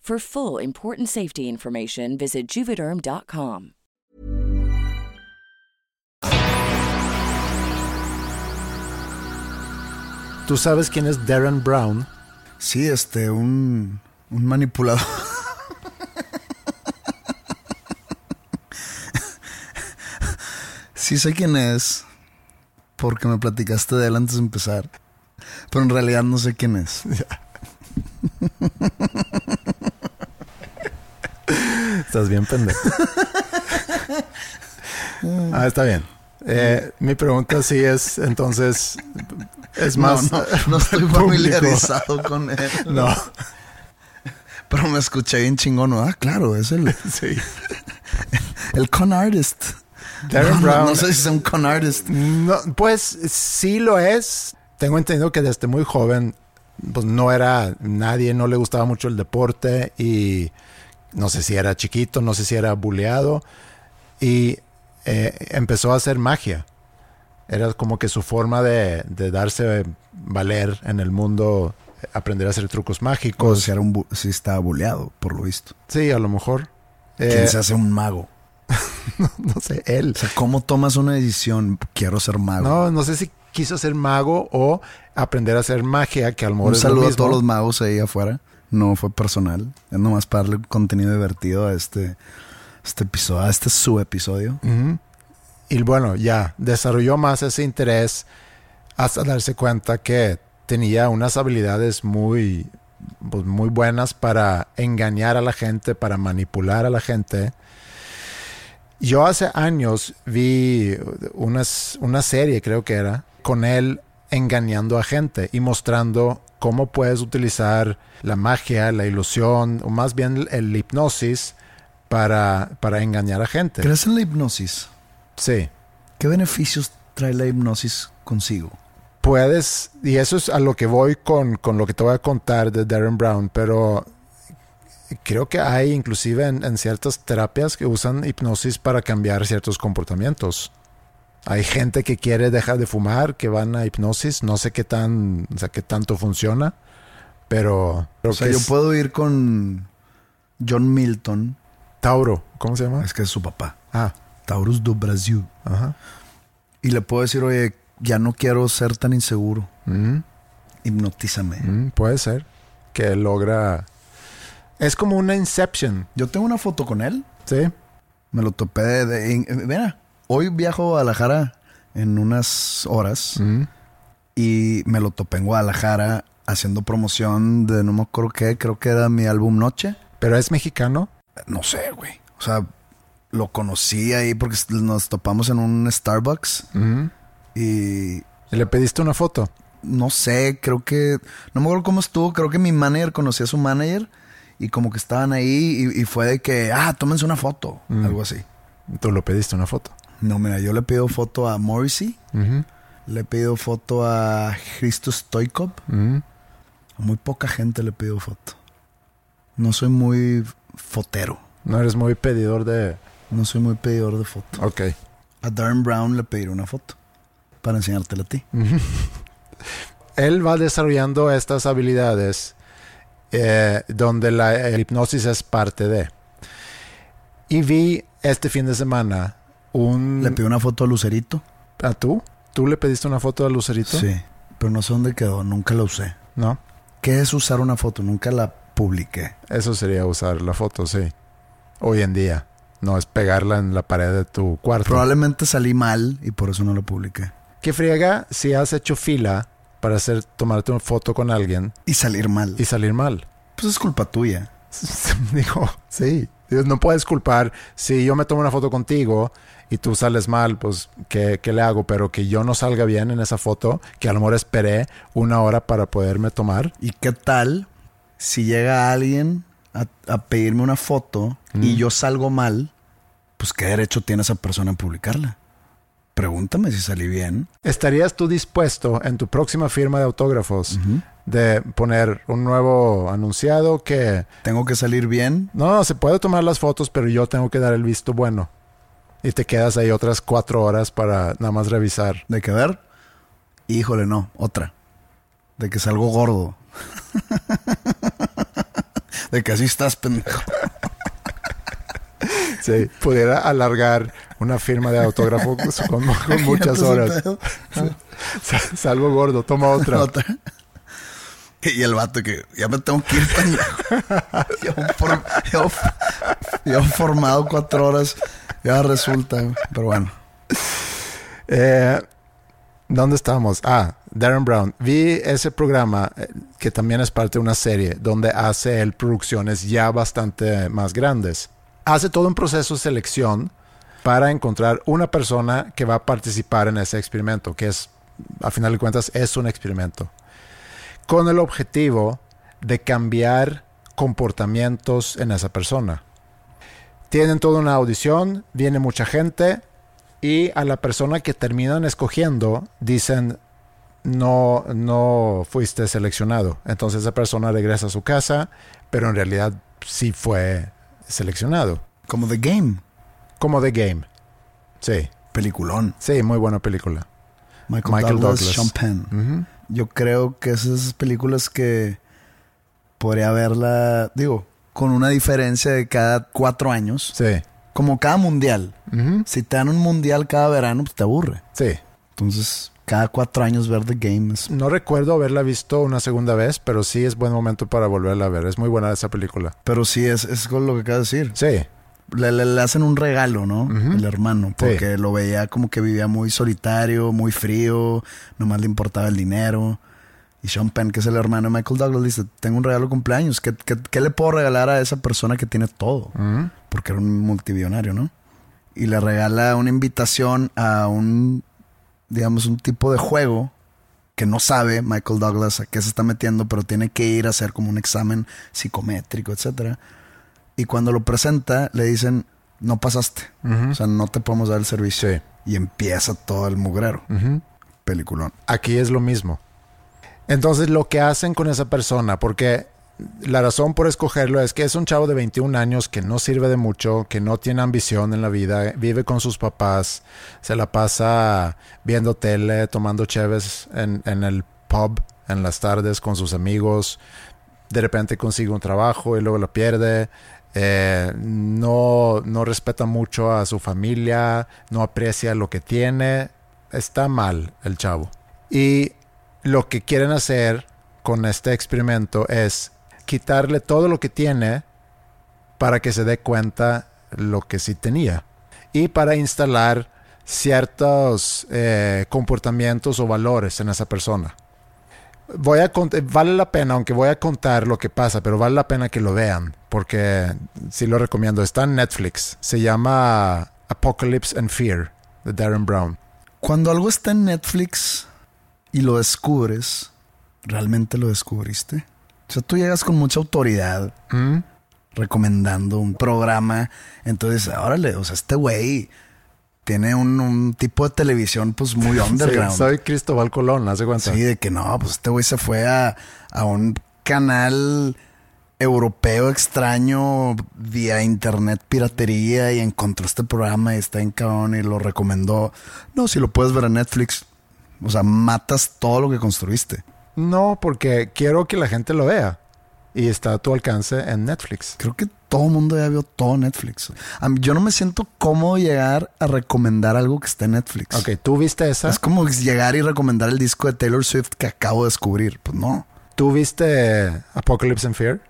For full important safety information, visit juvederm.com. ¿Tú sabes quién es Darren Brown? Sí, este, un, un manipulador. sí sé quién es, porque me platicaste de él antes de empezar. Pero en realidad no sé quién es. Estás bien pendejo. ah, está bien. Eh, mi pregunta sí es, entonces, es más... No, no, estoy familiarizado con él. No. Pero me escuché bien chingón. Ah, claro, es el... Sí. El con artist. Darren Brown. No, sé si es un con artist. No, pues sí lo es. Tengo entendido que desde muy joven, pues no era nadie, no le gustaba mucho el deporte y no sé si era chiquito, no sé si era buleado, y eh, empezó a hacer magia. Era como que su forma de, darse valer en el mundo, aprender a hacer trucos mágicos. O si, era un si estaba buleado, por lo visto. Sí, a lo mejor. ¿Quién eh, se hace un mago? no, sé, él. O sea, ¿cómo tomas una decisión? Quiero ser mago. No, no sé si quiso ser mago o aprender a hacer magia, que al mejor Un saludo a todos los magos ahí afuera no fue personal. Es nomás para darle contenido divertido a este, este episodio, este su episodio. Y bueno, ya desarrolló más ese interés hasta darse cuenta que tenía unas habilidades muy, pues, muy buenas para engañar a la gente, para manipular a la gente. Yo hace años vi unas, una serie, creo que era, con él engañando a gente y mostrando cómo puedes utilizar la magia, la ilusión, o más bien el hipnosis para, para engañar a gente. ¿Crees en la hipnosis? Sí. ¿Qué beneficios trae la hipnosis consigo? Puedes, y eso es a lo que voy con, con lo que te voy a contar de Darren Brown, pero creo que hay inclusive en, en ciertas terapias que usan hipnosis para cambiar ciertos comportamientos. Hay gente que quiere dejar de fumar, que van a hipnosis, no sé qué tan, o sea, qué tanto funciona, pero O sea, yo es puedo ir con John Milton, Tauro, ¿cómo se llama? es que es su papá, Ah, Taurus do Brasil, ajá. y le puedo decir, oye, ya no quiero ser tan inseguro, Mm, hipnotízame. mm, puede ser que logra. Es como una Inception, Yo tengo una foto con él, ¿sí? me lo topé de... de- en- mira, hoy viajo a Guadalajara en unas horas Mm, y me lo topé en Guadalajara haciendo promoción de no me acuerdo qué, creo que era mi álbum Noche. Pero es mexicano. No sé, güey. O sea, lo conocí ahí porque nos topamos en un Starbucks Mm. y le pediste una foto. no sé, creo que, no me acuerdo cómo estuvo, creo que mi manager conocía a su manager y como que estaban ahí y, y fue de que, ah, tómense una foto, Mm. algo así. Tú lo pediste una foto. No, mira, yo le pido foto a Morrissey, Ujú, le pido foto a Christos Stoikov, a muy poca gente le pido foto. No soy muy fotero, No eres muy pedidor de. no soy muy pedidor de foto. Ok. A Darren Brown le pediré una foto para enseñártela a ti. Él va desarrollando estas habilidades eh, donde la hipnosis es parte de. Y vi este fin de semana un. Le pido una foto a Lucerito. ¿A tú? ¿Tú le pediste una foto a Lucerito? Sí, pero no sé dónde quedó, nunca la usé. No. ¿Qué es usar una foto? Nunca la publiqué. Eso sería usar la foto, sí. Hoy en día. No es pegarla en la pared de tu cuarto. Probablemente salí mal y por eso no la publiqué. ¿Qué friega si has hecho fila para hacer tomarte una foto con alguien Y salir mal. y salir mal? Pues es culpa tuya. Digo, sí. No puedes culpar si yo me tomo una foto contigo y tú sales mal, pues, ¿qué, qué le hago? Pero que yo no salga bien en esa foto, que a lo mejor esperé una hora para poderme tomar. ¿Y qué tal si llega alguien a, a pedirme una foto y Mm. yo salgo mal? Pues qué derecho tiene esa persona en publicarla. Pregúntame si salí bien. ¿Estarías tú dispuesto en tu próxima firma de autógrafos de poner un nuevo anunciado que Tengo que salir bien. no, no, se puede tomar las fotos, pero yo tengo que dar el visto bueno? Y te quedas ahí otras cuatro horas para nada más revisar. ¿De qué ver? Híjole, no. Otra. De que salgo gordo. de que así estás, pendejo. Sí, pudiera alargar una firma de autógrafo con, con muchas horas. Sa- Salvo gordo, toma otra. Otra. Y el vato que ya me tengo que ir, for- llevo- llevo formado cuatro horas. Ya resulta. Pero bueno. Eh, ¿Dónde estamos? Ah, Darren Brown. Vi ese programa eh, que también es parte de una serie donde hace él producciones ya bastante más grandes. Hace todo un proceso de selección para encontrar una persona que va a participar en ese experimento, que es, a final de cuentas, es un experimento. Con el objetivo de cambiar comportamientos en esa persona. Tienen toda una audición, viene mucha gente, y a la persona que terminan escogiendo dicen no no fuiste seleccionado entonces esa persona regresa a su casa pero en realidad sí fue seleccionado Como The Game. como The Game sí Peliculón. sí muy buena película Michael, Michael Douglas, Douglas. Sean Penn. Ujú. Yo creo que es esas películas que podría verla, digo, con una diferencia de cada cuatro años. sí Como cada mundial. Si te dan un mundial cada verano, pues te aburre. sí Entonces, cada cuatro años ver The Game es... no recuerdo haberla visto una segunda vez pero sí es buen momento para volverla a ver es muy buena esa película Pero sí, es, es con lo que acabas de decir. sí Le, le- le hacen un regalo, ¿no? El hermano. Porque lo veía como que vivía muy solitario, muy frío. Nomás le importaba el dinero. Y Sean Penn, que es el hermano de Michael Douglas, dice, tengo un regalo de cumpleaños. ¿Qué, qué, qué le puedo regalar a esa persona que tiene todo? Porque era un multimillonario, ¿no? Y le regala una invitación a un, digamos, un tipo de juego que no sabe Michael Douglas a qué se está metiendo, pero tiene que ir a hacer como un examen psicométrico, etcétera. Y cuando lo presenta, le dicen, no pasaste. O sea, no te podemos dar el servicio. Sí. Y empieza todo el mugrero. Peliculón. Aquí es lo mismo. Entonces, lo que hacen con esa persona, porque la razón por escogerlo es que es un chavo de 21 años que no sirve de mucho, que no tiene ambición en la vida, vive con sus papás, se la pasa viendo tele, tomando cheves en, en el pub en las tardes con sus amigos, de repente consigue un trabajo y luego lo pierde, eh, no, no respeta mucho a su familia, no aprecia lo que tiene, está mal el chavo. Y lo que quieren hacer con este experimento es quitarle todo lo que tiene para que se dé cuenta lo que sí tenía y para instalar ciertos eh, comportamientos o valores en esa persona. Voy a vale la pena, aunque voy a contar lo que pasa, pero vale la pena que lo vean, porque sí lo recomiendo. Está en Netflix. Se llama Apocalypse and Fear, de Darren Brown. Cuando algo está en Netflix y lo descubres, ¿realmente lo descubriste? O sea, tú llegas con mucha autoridad ¿Mm? recomendando un programa. Entonces, órale, o sea, este güey tiene un, tipo de televisión pues muy underground. soy Cristóbal Colón, hace cuenta. Sí, de que no, pues este güey se fue a, a un canal europeo extraño vía internet piratería y encontró este programa y está en cabrón y lo recomendó. No, si lo puedes ver en Netflix, o sea, matas todo lo que construiste. No, porque quiero que la gente lo vea y está a tu alcance en Netflix. Creo que todo el mundo ya vio todo Netflix. yo no me siento cómodo llegar a recomendar algo que está en Netflix. Ok, ¿tú viste esa? Es como llegar y recomendar el disco de Taylor Swift que acabo de descubrir. Pues no. ¿Tú viste Apocalypse and Fear?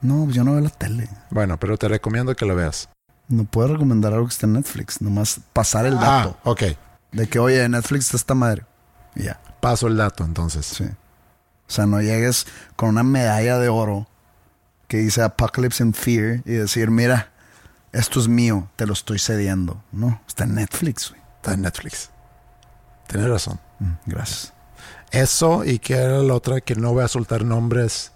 No, pues yo no veo la tele. Bueno, pero te recomiendo que lo veas. No puedo recomendar algo que está en Netflix. Nomás pasar el dato. Ah, ok. De que, oye, Netflix está esta madre. Y ya. Paso el dato entonces. Sí. O sea, no llegues con una medalla de oro que dice Apocalypse and Fear y decir, mira, esto es mío, te lo estoy cediendo. No, está en Netflix, güey. Está en Netflix. Tienes razón. Mm, gracias. Eso y que era la otra que no voy a soltar nombres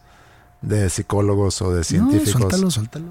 de psicólogos o de científicos. No, suéltalo, suéltalo.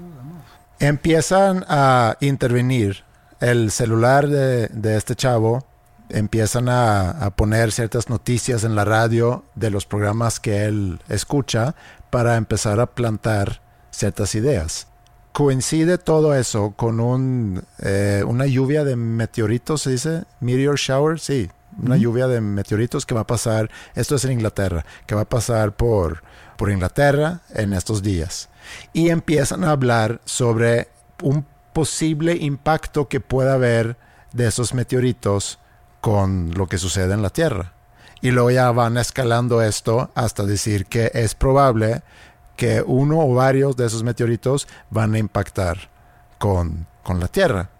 Empiezan a intervenir el celular de, de este chavo empiezan a, poner ciertas noticias en la radio de los programas que él escucha para empezar a plantar ciertas ideas. Coincide todo eso con un, eh, una lluvia de meteoritos, se dice, meteor shower, sí, una lluvia de meteoritos que va a pasar, esto es en Inglaterra, que va a pasar por, por Inglaterra en estos días. Y empiezan a hablar sobre un posible impacto que pueda haber de esos meteoritos con lo que sucede en la Tierra. Y luego ya van escalando esto hasta decir que es probable que uno o varios de esos meteoritos van a impactar con, con la Tierra.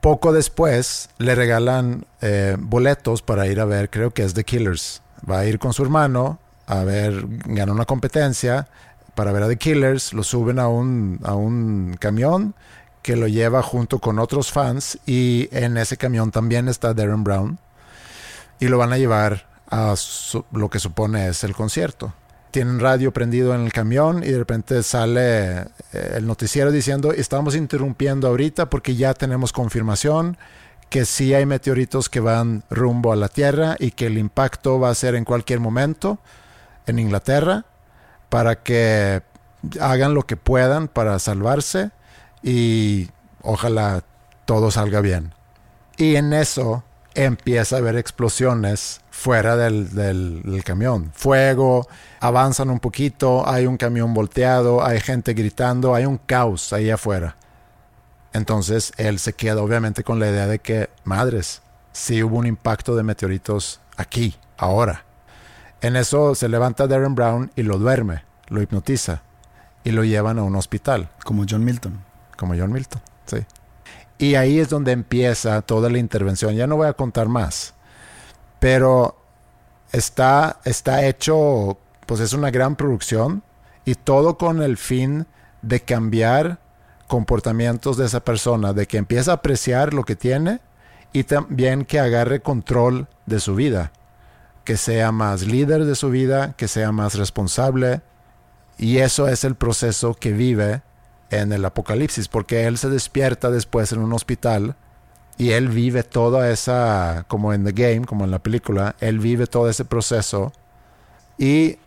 Poco después le regalan eh, boletos para ir a ver, creo que es The Killers. Va a ir con su hermano a ver, gana una competencia para ver a The Killers, lo suben a un, a un camión que lo lleva junto con otros fans y en ese camión también está Darren Brown y lo van a llevar a lo que supone es el concierto. Tienen radio prendido en el camión y de repente sale eh, el noticiero diciendo estamos interrumpiendo ahorita porque ya tenemos confirmación que sí hay meteoritos que van rumbo a la Tierra y que el impacto va a ser en cualquier momento en Inglaterra para que hagan lo que puedan para salvarse y ojalá todo salga bien. Y en eso empieza a haber explosiones fuera del, camión. Fuego, avanzan un poquito, hay un camión volteado, hay gente gritando, hay un caos ahí afuera. Entonces él se queda obviamente con la idea de que, madres, sí hubo un impacto de meteoritos aquí, ahora. En eso se levanta Darren Brown y lo duerme, lo hipnotiza y lo llevan a un hospital. Como John Milton. Como John Milton, sí. Y ahí es donde empieza toda la intervención. Ya no voy a contar más. Pero está, está hecho, pues es una gran producción y todo con el fin de cambiar comportamientos de esa persona, de que empiece a apreciar lo que tiene y también que agarre control de su vida, que sea más líder de su vida, que sea más responsable. Y eso es el proceso que vive en el apocalipsis, porque él se despierta después en un hospital y él vive toda esa, como en The Game, como en la película, él vive todo ese proceso y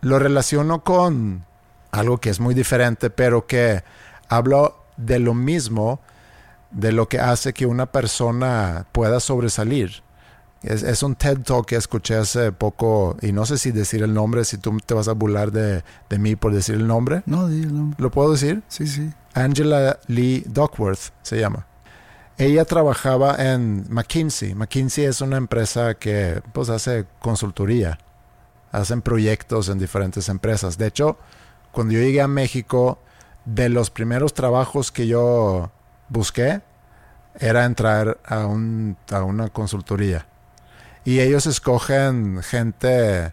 lo relaciono con algo que es muy diferente, pero que hablo de lo mismo, de lo que hace que una persona pueda sobresalir. Es, un TED Talk que escuché hace poco, y no sé si decir el nombre, si tú te vas a burlar de, de mí por decir el nombre. No, di el nombre. ¿Lo puedo decir? Sí, sí. Angela Lee Duckworth se llama. Ella trabajaba en McKinsey. McKinsey es una empresa que pues hace consultoría. Hacen proyectos en diferentes empresas. De hecho, cuando yo llegué a México, de los primeros trabajos que yo busqué era entrar a, un, a una consultoría. Y ellos escogen gente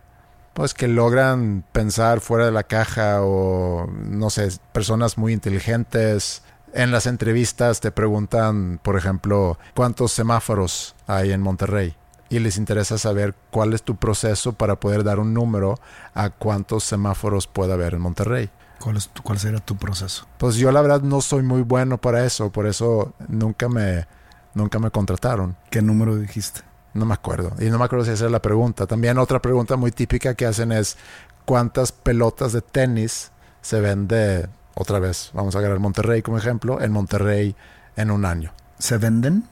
pues que logran pensar fuera de la caja o no sé, personas muy inteligentes. En las entrevistas te preguntan, por ejemplo, cuántos semáforos hay en Monterrey y les interesa saber cuál es tu proceso para poder dar un número a cuántos semáforos puede haber en Monterrey. ¿Cuál, es ¿Cuál será tu proceso? Pues yo la verdad no soy muy bueno para eso, por eso nunca me, nunca me contrataron. ¿Qué número dijiste? No me acuerdo. Y no me acuerdo si esa es la pregunta. También otra pregunta muy típica que hacen es cuántas pelotas de tenis se vende otra vez. Vamos a agarrar Monterrey como ejemplo, en Monterrey en un año. ¿Se venden?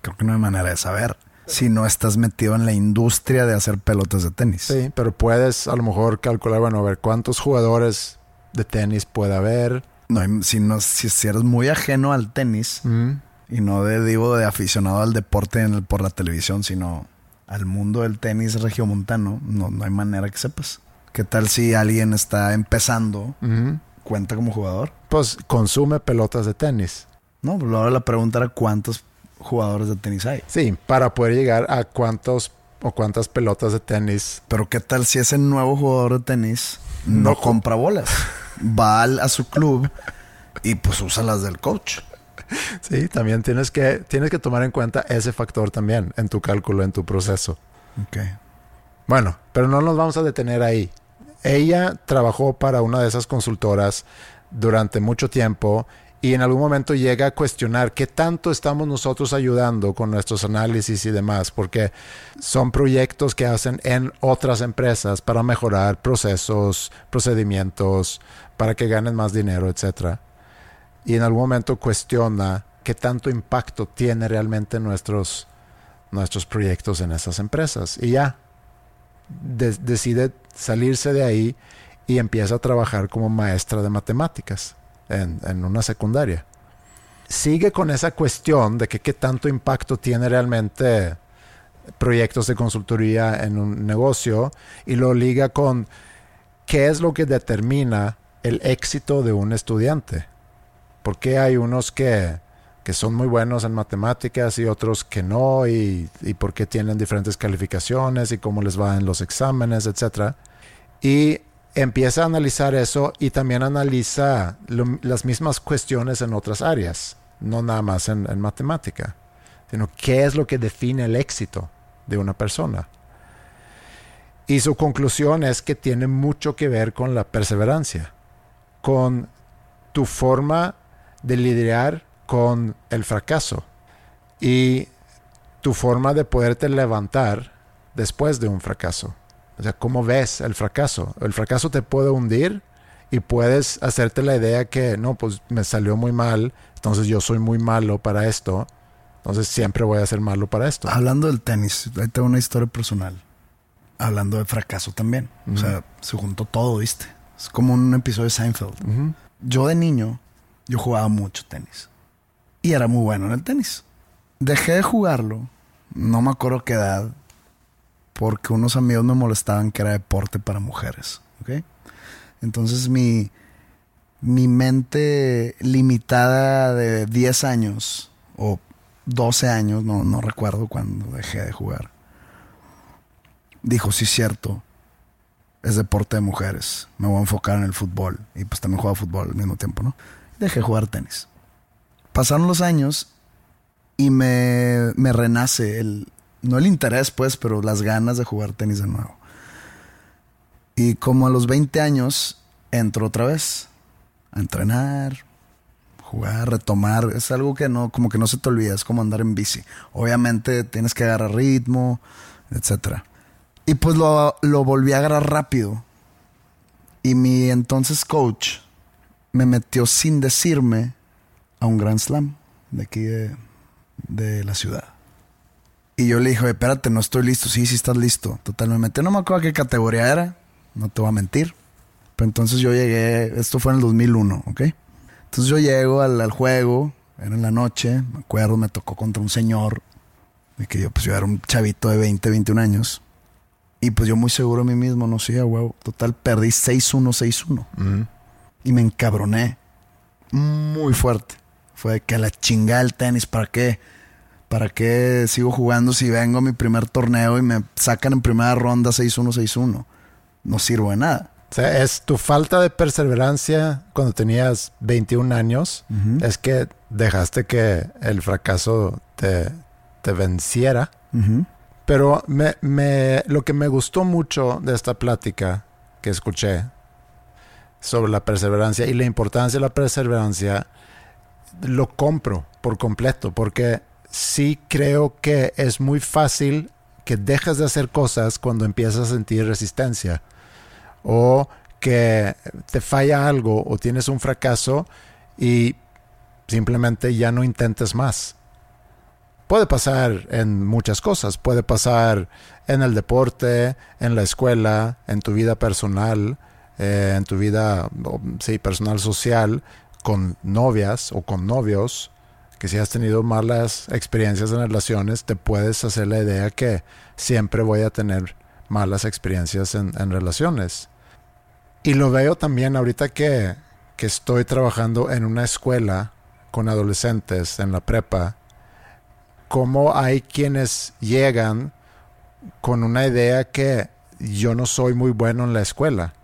Creo que no hay manera de saber si no estás metido en la industria de hacer pelotas de tenis. Sí, pero puedes a lo mejor calcular, bueno, a ver cuántos jugadores de tenis puede haber. No, si, no, si, eres muy ajeno al tenis, y no de, digo, de aficionado al deporte en el, por la televisión, sino al mundo del tenis regiomontano, no, no hay manera que sepas. ¿Qué tal si alguien está empezando, cuenta como jugador? Pues consume pelotas de tenis. No, pues ahora la pregunta era cuántos jugadores de tenis hay. Sí, para poder llegar a cuántos o cuántas pelotas de tenis. Pero qué tal si ese nuevo jugador de tenis no, compra bolas, va a su club y pues usa las del coach. Sí, también tienes que, tienes que tomar en cuenta ese factor también en tu cálculo, en tu proceso. Ok. Bueno, pero no nos vamos a detener ahí. Ella trabajó para una de esas consultoras durante mucho tiempo y en algún momento llega a cuestionar qué tanto estamos nosotros ayudando con nuestros análisis y demás, porque son proyectos que hacen en otras empresas para mejorar procesos, procedimientos, para que ganen más dinero, etc. Y en algún momento cuestiona qué tanto impacto tiene realmente nuestros, nuestros proyectos en esas empresas. Y ya, decide salirse de ahí y empieza a trabajar como maestra de matemáticas en, una secundaria. Sigue con esa cuestión de que qué tanto impacto tiene realmente proyectos de consultoría en un negocio y lo liga con qué es lo que determina el éxito de un estudiante. Porque hay unos que, que son muy buenos en matemáticas y otros que no? Y, y por qué tienen diferentes calificaciones y cómo les va en los exámenes, etc. Y empieza a analizar eso y también analiza las mismas cuestiones en otras áreas, no nada más en, en, matemática, sino qué es lo que define el éxito de una persona. Y su conclusión es que tiene mucho que ver con la perseverancia, con tu forma de lidiar con el fracaso y tu forma de poderte levantar después de un fracaso. O sea, ¿cómo ves el fracaso? El fracaso te puede hundir y puedes hacerte la idea que, no, pues me salió muy mal, entonces yo soy muy malo para esto, entonces siempre voy a ser malo para esto. Hablando del tenis, ahí tengo una historia personal. Hablando de fracaso también. O sea, se juntó todo, ¿viste? Es como un episodio de Seinfeld. Yo de niño, yo jugaba mucho tenis. Y era muy bueno en el tenis. Dejé de jugarlo, no me acuerdo qué edad, porque unos amigos me molestaban que era deporte para mujeres. Entonces mi, mi mente limitada de 10 años o 12 años, no, no recuerdo cuando dejé de jugar, dijo, sí, cierto, es deporte de mujeres, me voy a enfocar en el fútbol y pues también juego fútbol al mismo tiempo, ¿no? Dejé de jugar tenis. Pasaron los años y me, me renace el, no el interés, pues, pero las ganas de jugar tenis de nuevo. Y como a los 20 años, entro otra vez a entrenar, jugar, retomar. Es algo que no, como que no se te olvida, es como andar en bici. Obviamente tienes que agarrar ritmo, etcétera. Y pues lo, lo volví a agarrar rápido. Y mi entonces coach me metió sin decirme a un Grand Slam de aquí de, de la ciudad. Y yo le dije, espérate, no estoy listo. Sí, sí estás listo. Total, me metí, no me acuerdo qué categoría era, no te voy a mentir. Pero entonces yo llegué, esto fue en el 2001, ¿ok? Entonces yo llego al, al juego, era en la noche, me acuerdo, me tocó contra un señor, de que yo, pues yo era un chavito de 20, 21 años. Y pues yo muy seguro de mí mismo, no sé, huevo. Total, perdí 6-1, 6-1. Y me encabroné muy fuerte. Fue que a la chingada el tenis, ¿para qué? ¿Para qué sigo jugando si vengo a mi primer torneo y me sacan en primera ronda 6-1, 6-1? No sirvo de nada. O sea, es tu falta de perseverancia cuando tenías 21 años, es que dejaste que el fracaso te, te venciera. Pero me, me, lo que me gustó mucho de esta plática que escuché sobre la perseverancia y la importancia de la perseverancia, lo compro por completo, porque sí creo que es muy fácil que dejes de hacer cosas cuando empiezas a sentir resistencia o que te falla algo o tienes un fracaso y simplemente ya no intentes más. Puede pasar en muchas cosas, puede pasar en el deporte, en la escuela, en tu vida personal, eh, en tu vida, sí, personal social, con novias o con novios, que si has tenido malas experiencias en relaciones, te puedes hacer la idea que siempre voy a tener malas experiencias en, en relaciones. Y lo veo también ahorita que, que estoy trabajando en una escuela con adolescentes en la prepa, cómo hay quienes llegan con una idea que yo no soy muy bueno en la escuela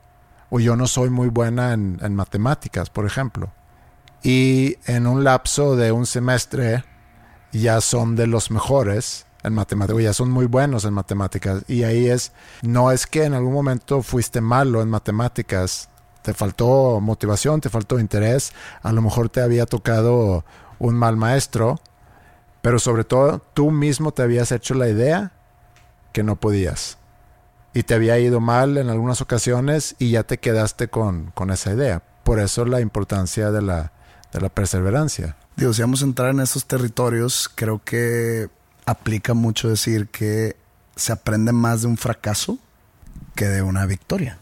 o yo no soy muy buena en, matemáticas, por ejemplo. Y en un lapso de un semestre ya son de los mejores en matemáticas, ya son muy buenos en matemáticas. Y ahí es, no es que en algún momento fuiste malo en matemáticas, te faltó motivación, te faltó interés, a lo mejor te había tocado un mal maestro, pero sobre todo tú mismo te habías hecho la idea que no podías. Y te había ido mal en algunas ocasiones y ya te quedaste con, con esa idea. Por eso la importancia de la, de la perseverancia. Digo, si vamos a entrar en estos territorios, creo que aplica mucho decir que se aprende más de un fracaso que de una victoria.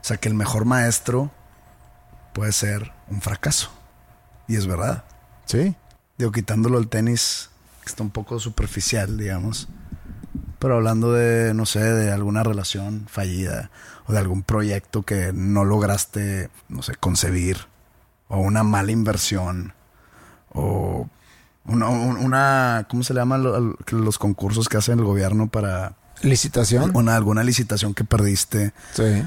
O sea, que el mejor maestro puede ser un fracaso. Y es verdad. Sí. Digo, quitándolo el tenis, que está un poco superficial, digamos. Pero hablando de, no sé, de alguna relación fallida o de algún proyecto que no lograste, no sé, concebir, o una mala inversión, o una, una ¿cómo se le llama los concursos que hace el gobierno para... Licitación. Una, alguna licitación que perdiste. Sí.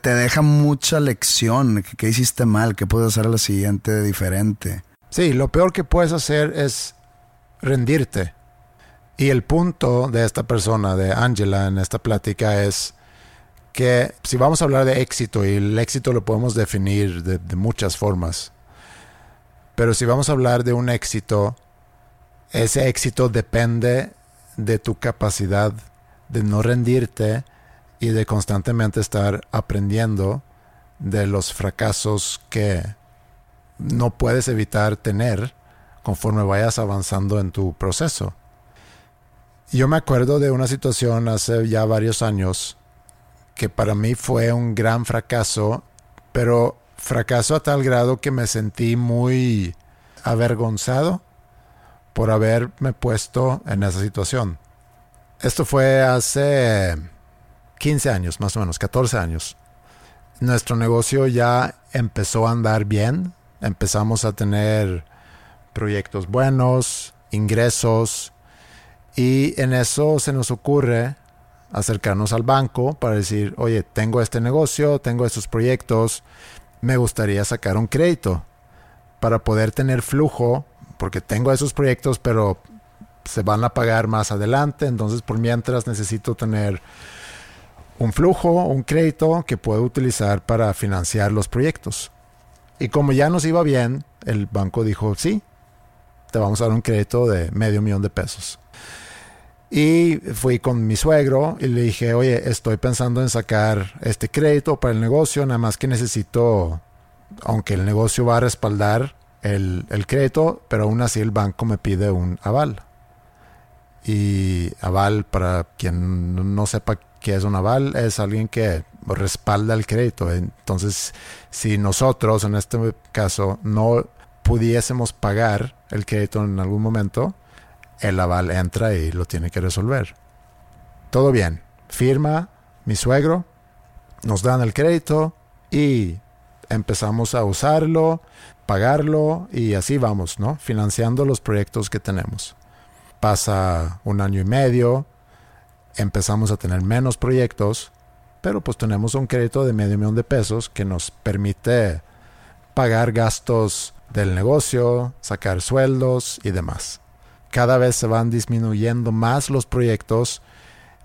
Te deja mucha lección. ¿Qué, hiciste mal? ¿Qué puedes hacer a la siguiente diferente? Sí, lo peor que puedes hacer es rendirte. Y el punto de esta persona, de Angela, en esta plática es que si vamos a hablar de éxito, y el éxito lo podemos definir de, de muchas formas, pero si vamos a hablar de un éxito ese éxito depende de tu capacidad de no rendirte y de constantemente estar aprendiendo de los fracasos que no puedes evitar tener conforme vayas avanzando en tu proceso. Yo me acuerdo de una situación hace ya varios años que para mí fue un gran fracaso, pero fracaso a tal grado que me sentí muy avergonzado por haberme puesto en esa situación. Esto fue hace 15 años, más o menos, 14 años. Nuestro negocio ya empezó a andar bien, empezamos a tener proyectos buenos, ingresos, y en eso se nos ocurre acercarnos al banco para decir, oye, tengo este negocio, tengo estos proyectos, me gustaría sacar un crédito para poder tener flujo porque tengo esos proyectos, pero se van a pagar más adelante, entonces por mientras necesito tener un flujo, un crédito que puedo utilizar para financiar los proyectos. Y como ya nos iba bien, el banco dijo, sí, te vamos a dar un crédito de medio millón de pesos. Y fui con mi suegro y le dije, oye, estoy pensando en sacar este crédito para el negocio, nada más que necesito, aunque el negocio va a respaldar el, el crédito, pero aún así el banco me pide un aval. Y aval, para quien no sepa qué es un aval, es alguien que respalda el crédito. Entonces, si nosotros, en este caso, no pudiésemos pagar el crédito en algún momento, el aval entra y lo tiene que resolver. Todo bien. Firma mi suegro, nos dan el crédito y empezamos a usarlo, pagarlo y así vamos, ¿no? Financiando los proyectos que tenemos. Pasa un año y medio, empezamos a tener menos proyectos, pero pues tenemos un crédito de medio millón de pesos que nos permite pagar gastos del negocio, sacar sueldos y demás cada vez se van disminuyendo más los proyectos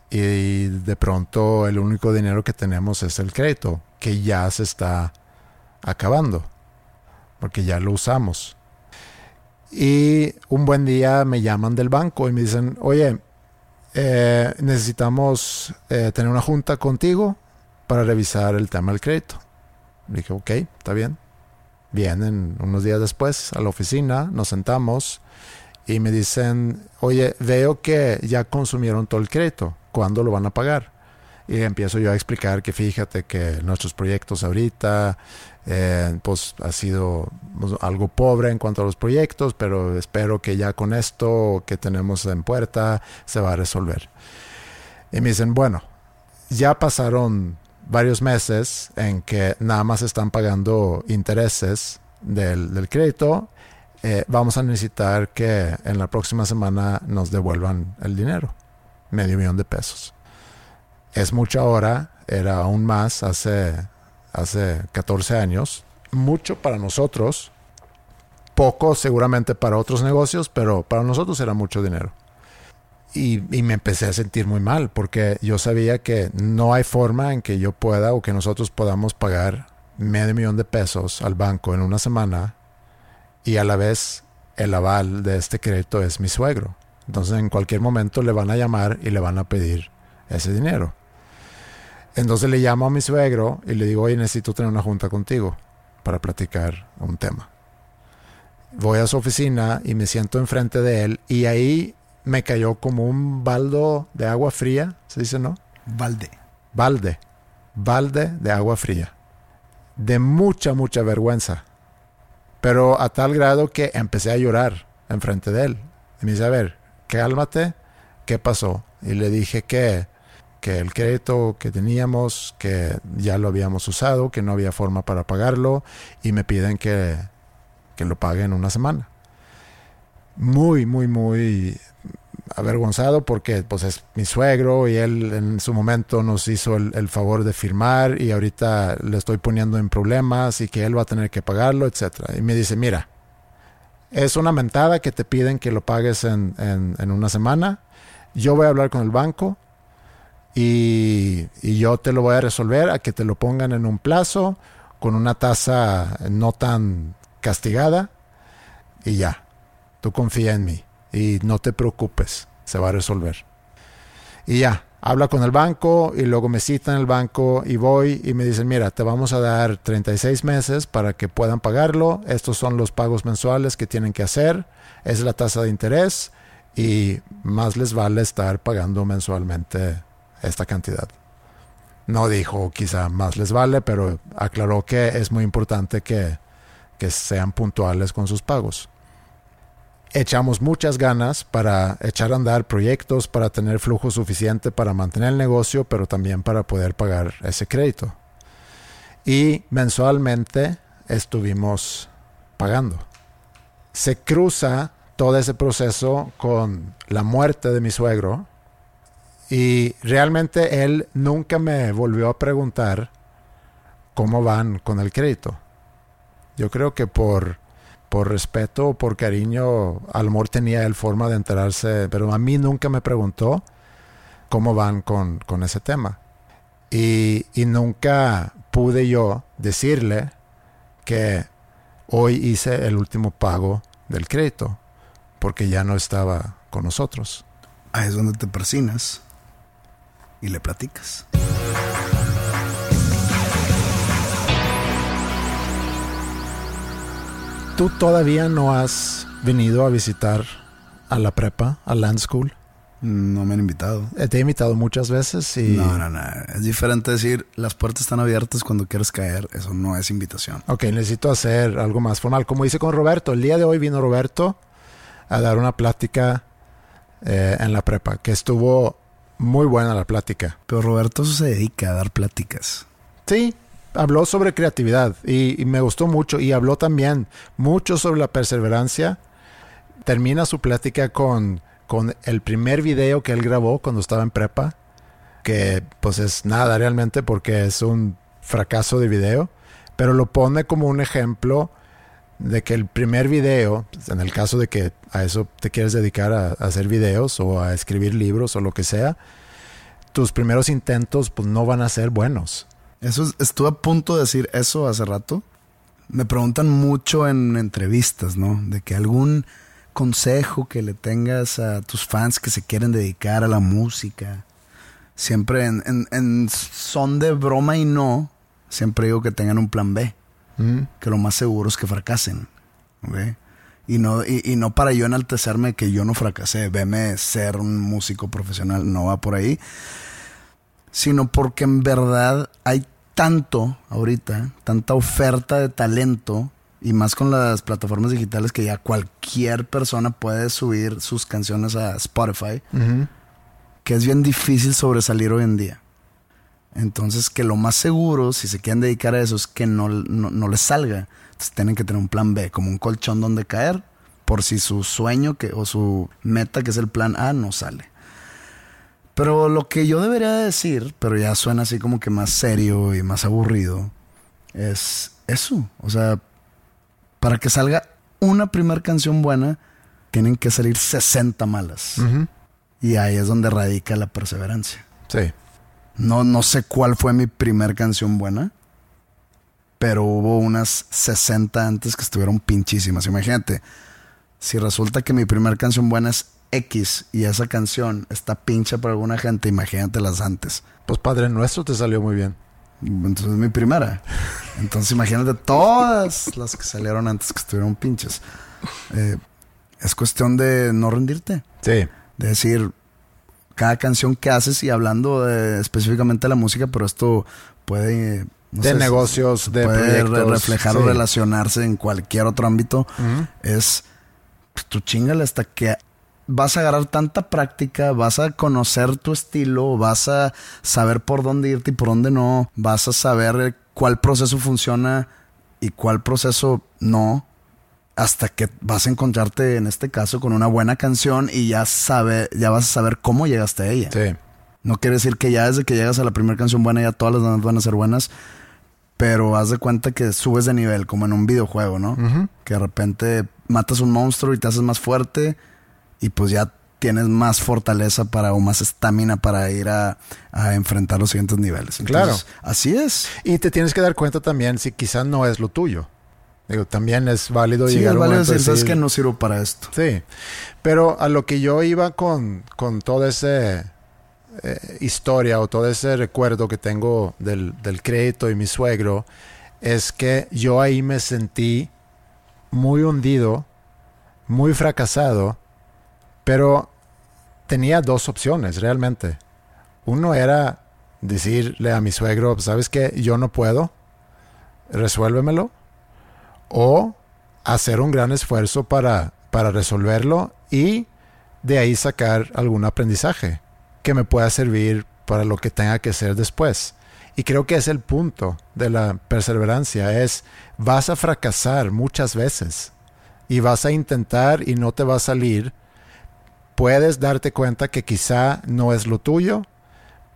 y de pronto el único dinero que tenemos es el crédito, que ya se está acabando, porque ya lo usamos. Y un buen día me llaman del banco y me dicen, oye, eh, necesitamos eh, tener una junta contigo para revisar el tema del crédito. dije, ok, está bien. Vienen unos días después a la oficina, nos sentamos y me dicen, oye, veo que ya consumieron todo el crédito, ¿cuándo lo van a pagar? Y empiezo yo a explicar que fíjate que nuestros proyectos ahorita, eh, pues ha sido pues, algo pobre en cuanto a los proyectos, pero espero que ya con esto que tenemos en puerta se va a resolver. Y me dicen, bueno, ya pasaron varios meses en que nada más están pagando intereses del, del crédito eh, vamos a necesitar que en la próxima semana nos devuelvan el dinero, medio millón de pesos. Es mucho ahora, era aún más hace, hace 14 años, mucho para nosotros, poco seguramente para otros negocios, pero para nosotros era mucho dinero. Y, me empecé a sentir muy mal porque yo sabía que no hay forma en que yo pueda o que nosotros podamos pagar medio millón de pesos al banco en una semana y a la vez el aval de este crédito es mi suegro. Entonces en cualquier momento le van a llamar y le van a pedir ese dinero. Entonces le llamo a mi suegro y le digo, oye, necesito tener una junta contigo para platicar un tema. Voy a su oficina y me siento enfrente de él y ahí me cayó como un baldo de agua fría, ¿se dice no? Balde. Balde. Balde de agua fría. De mucha, mucha vergüenza pero a tal grado que empecé a llorar enfrente de él. Y me dice, a ver, cálmate, ¿qué pasó? Y le dije que, que el crédito que teníamos, que ya lo habíamos usado, que no había forma para pagarlo y me piden que, que lo pague en una semana. Muy, muy, muy avergonzado porque pues es mi suegro y él en su momento nos hizo el, favor de firmar y ahorita le estoy poniendo en problemas y que él va a tener que pagarlo, etcétera. Y me dice, mira, es una mentada que te piden que lo pagues en, en, una semana. Yo voy a hablar con el banco y, y, yo te lo voy a resolver a que te lo pongan en un plazo con una tasa no tan castigada y ya, tú confía en mí y no te preocupes, se va a resolver. Y ya, habla con el banco y luego me cita en el banco y voy y me dicen, mira, te vamos a dar 36 meses para que puedan pagarlo, estos son los pagos mensuales que tienen que hacer, es la tasa de interés y más les vale estar pagando mensualmente esta cantidad. No dijo quizá más les vale, pero aclaró que es muy importante que, que sean puntuales con sus pagos echamos muchas ganas para echar a andar proyectos, para tener flujo suficiente para mantener el negocio, pero también para poder pagar ese crédito. Y mensualmente estuvimos pagando. Se cruza todo ese proceso con la muerte de mi suegro y realmente él nunca me volvió a preguntar cómo van con el crédito. Yo creo que por por respeto por cariño, al amor tenía él forma de enterarse, pero a mí nunca me preguntó cómo van con, ese tema. Y, y, nunca pude yo decirle que hoy hice el último pago del crédito porque ya no estaba con nosotros. Ahí es donde te persinas y le platicas. ¿Tú todavía no has venido a visitar a la prepa, a Land School? No me han invitado. Eh, Te he invitado muchas veces y... No, no, no. Es diferente decir las puertas están abiertas cuando quieres caer. Eso no es invitación. Ok, necesito hacer algo más formal. Como hice con Roberto, el día de hoy vino Roberto a dar una plática eh, en la prepa, que estuvo muy buena la plática. Pero Roberto se dedica a dar pláticas. Sí, habló sobre creatividad y, me gustó mucho y habló también mucho sobre la perseverancia. Termina su plática con, con el primer video que él grabó cuando estaba en prepa, que pues es nada realmente porque es un fracaso de video, pero lo pone como un ejemplo de que el primer video, en el caso de que a eso te quieres dedicar a, a hacer videos o a escribir libros o lo que sea, tus primeros intentos pues no van a ser buenos. Eso es- estuve a punto de decir eso hace rato. Me preguntan mucho en entrevistas, ¿no? De que algún consejo que le tengas a tus fans que se quieren dedicar a la música. Siempre en, en- en son de broma y no, siempre digo que tengan un plan B. ¿Mm? Que lo más seguro es que fracasen. Y no, y, y no para yo enaltecerme que yo no fracasé, veme ser un músico profesional, no va por ahí sino porque en verdad hay tanto ahorita, tanta oferta de talento y más con las plataformas digitales que ya cualquier persona puede subir sus canciones a Spotify, que es bien difícil sobresalir hoy en día. Entonces, que lo más seguro, si se quieren dedicar a eso, es que no, no, no les salga. Entonces, tienen que tener un plan B, como un colchón donde caer, por si su sueño que, o su meta, que es el plan A, no sale. Pero lo que yo debería decir, pero ya suena así como que más serio y más aburrido, es eso. O sea, para que salga una primera canción buena, tienen que salir 60 malas. Y ahí es donde radica la perseverancia. Sí. No, no sé cuál fue mi primer canción buena, pero hubo unas 60 antes que estuvieron pinchísimas. Imagínate, si resulta que mi primer canción buena es X y esa canción está pincha para alguna gente, imagínate las antes. Pues Padre Nuestro te salió muy bien. Entonces es mi primera. Entonces imagínate todas las que salieron antes que estuvieron pinches. Eh, es cuestión de no rendirte. Sí. De decir, cada canción que haces y hablando de- específicamente de la música, pero esto puede... no De sé, negocios, de puede proyectos, re- reflejar o relacionarse en cualquier otro ámbito. Ujú. Es pues, tu chingale hasta que vas a agarrar tanta práctica, vas a conocer tu estilo, vas a saber por dónde irte y por dónde no, vas a saber cuál proceso funciona y cuál proceso no, hasta que vas a encontrarte en este caso con una buena canción y ya sabe, ya vas a saber cómo llegaste a ella. Sí. No quiere decir que ya desde que llegas a la primera canción buena ya todas las demás van a ser buenas, pero haz de cuenta que subes de nivel, como en un videojuego, ¿no? Que de repente matas un monstruo y te haces más fuerte y pues ya tienes más fortaleza para o más estamina para ir a, a enfrentar los siguientes niveles. Entonces, Así es. Y te tienes que dar cuenta también si quizás no es lo tuyo. Digo, también es válido Sí, llegar es a un momento de decir, que no sirvo para esto. Sí, pero a lo que yo iba con, con toda esa historia o todo ese recuerdo que tengo del, del crédito y mi suegro, es que yo ahí me sentí muy hundido, muy fracasado, pero tenía dos opciones realmente. Uno era decirle a mi suegro, ¿sabes qué? Yo no puedo, resuélvemelo. O hacer un gran esfuerzo para, para resolverlo y de ahí sacar algún aprendizaje que me pueda servir para lo que tenga que ser después. Y creo que es el punto de la perseverancia, es vas a fracasar muchas veces y vas a intentar y no te va a salir. Puedes darte cuenta que quizá no es lo tuyo,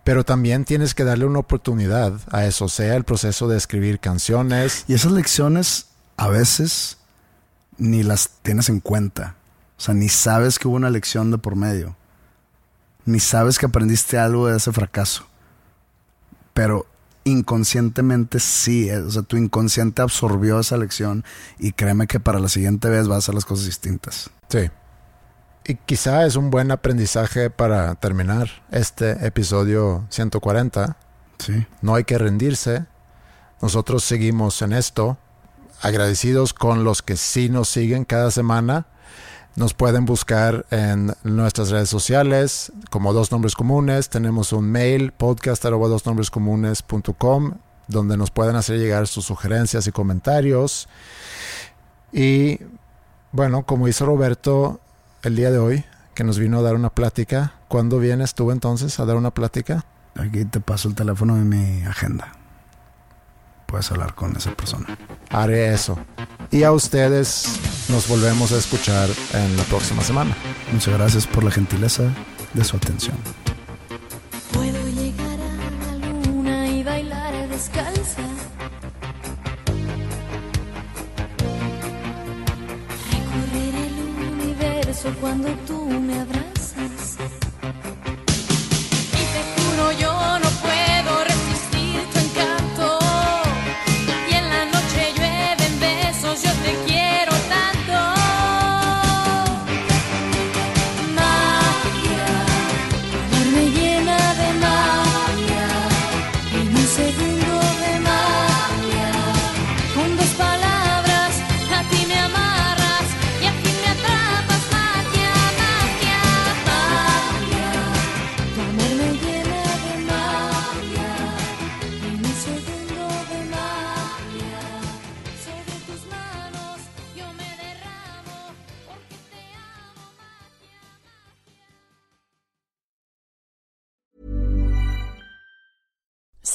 pero también tienes que darle una oportunidad a eso, sea el proceso de escribir canciones. Y esas lecciones a veces ni las tienes en cuenta. O sea, ni sabes que hubo una lección de por medio. Ni sabes que aprendiste algo de ese fracaso. Pero inconscientemente sí, eh, o sea, tu inconsciente absorbió esa lección y créeme que para la siguiente vez vas a hacer las cosas distintas. Sí. Y quizá es un buen aprendizaje para terminar este episodio 140. Sí. No hay que rendirse. Nosotros seguimos en esto, agradecidos con los que sí nos siguen cada semana. Nos pueden buscar en nuestras redes sociales como Dos Nombres Comunes. Tenemos un mail, podcast donde nos pueden hacer llegar sus sugerencias y comentarios. Y bueno, como hizo Roberto el día de hoy, que nos vino a dar una plática. ¿Cuándo vienes tú entonces a dar una plática? Aquí te paso el teléfono de mi agenda. Puedes hablar con esa persona. Haré eso. Y a ustedes nos volvemos a escuchar en la próxima semana. Muchas gracias por la gentileza de su atención. Universo cuando tú me abrazas.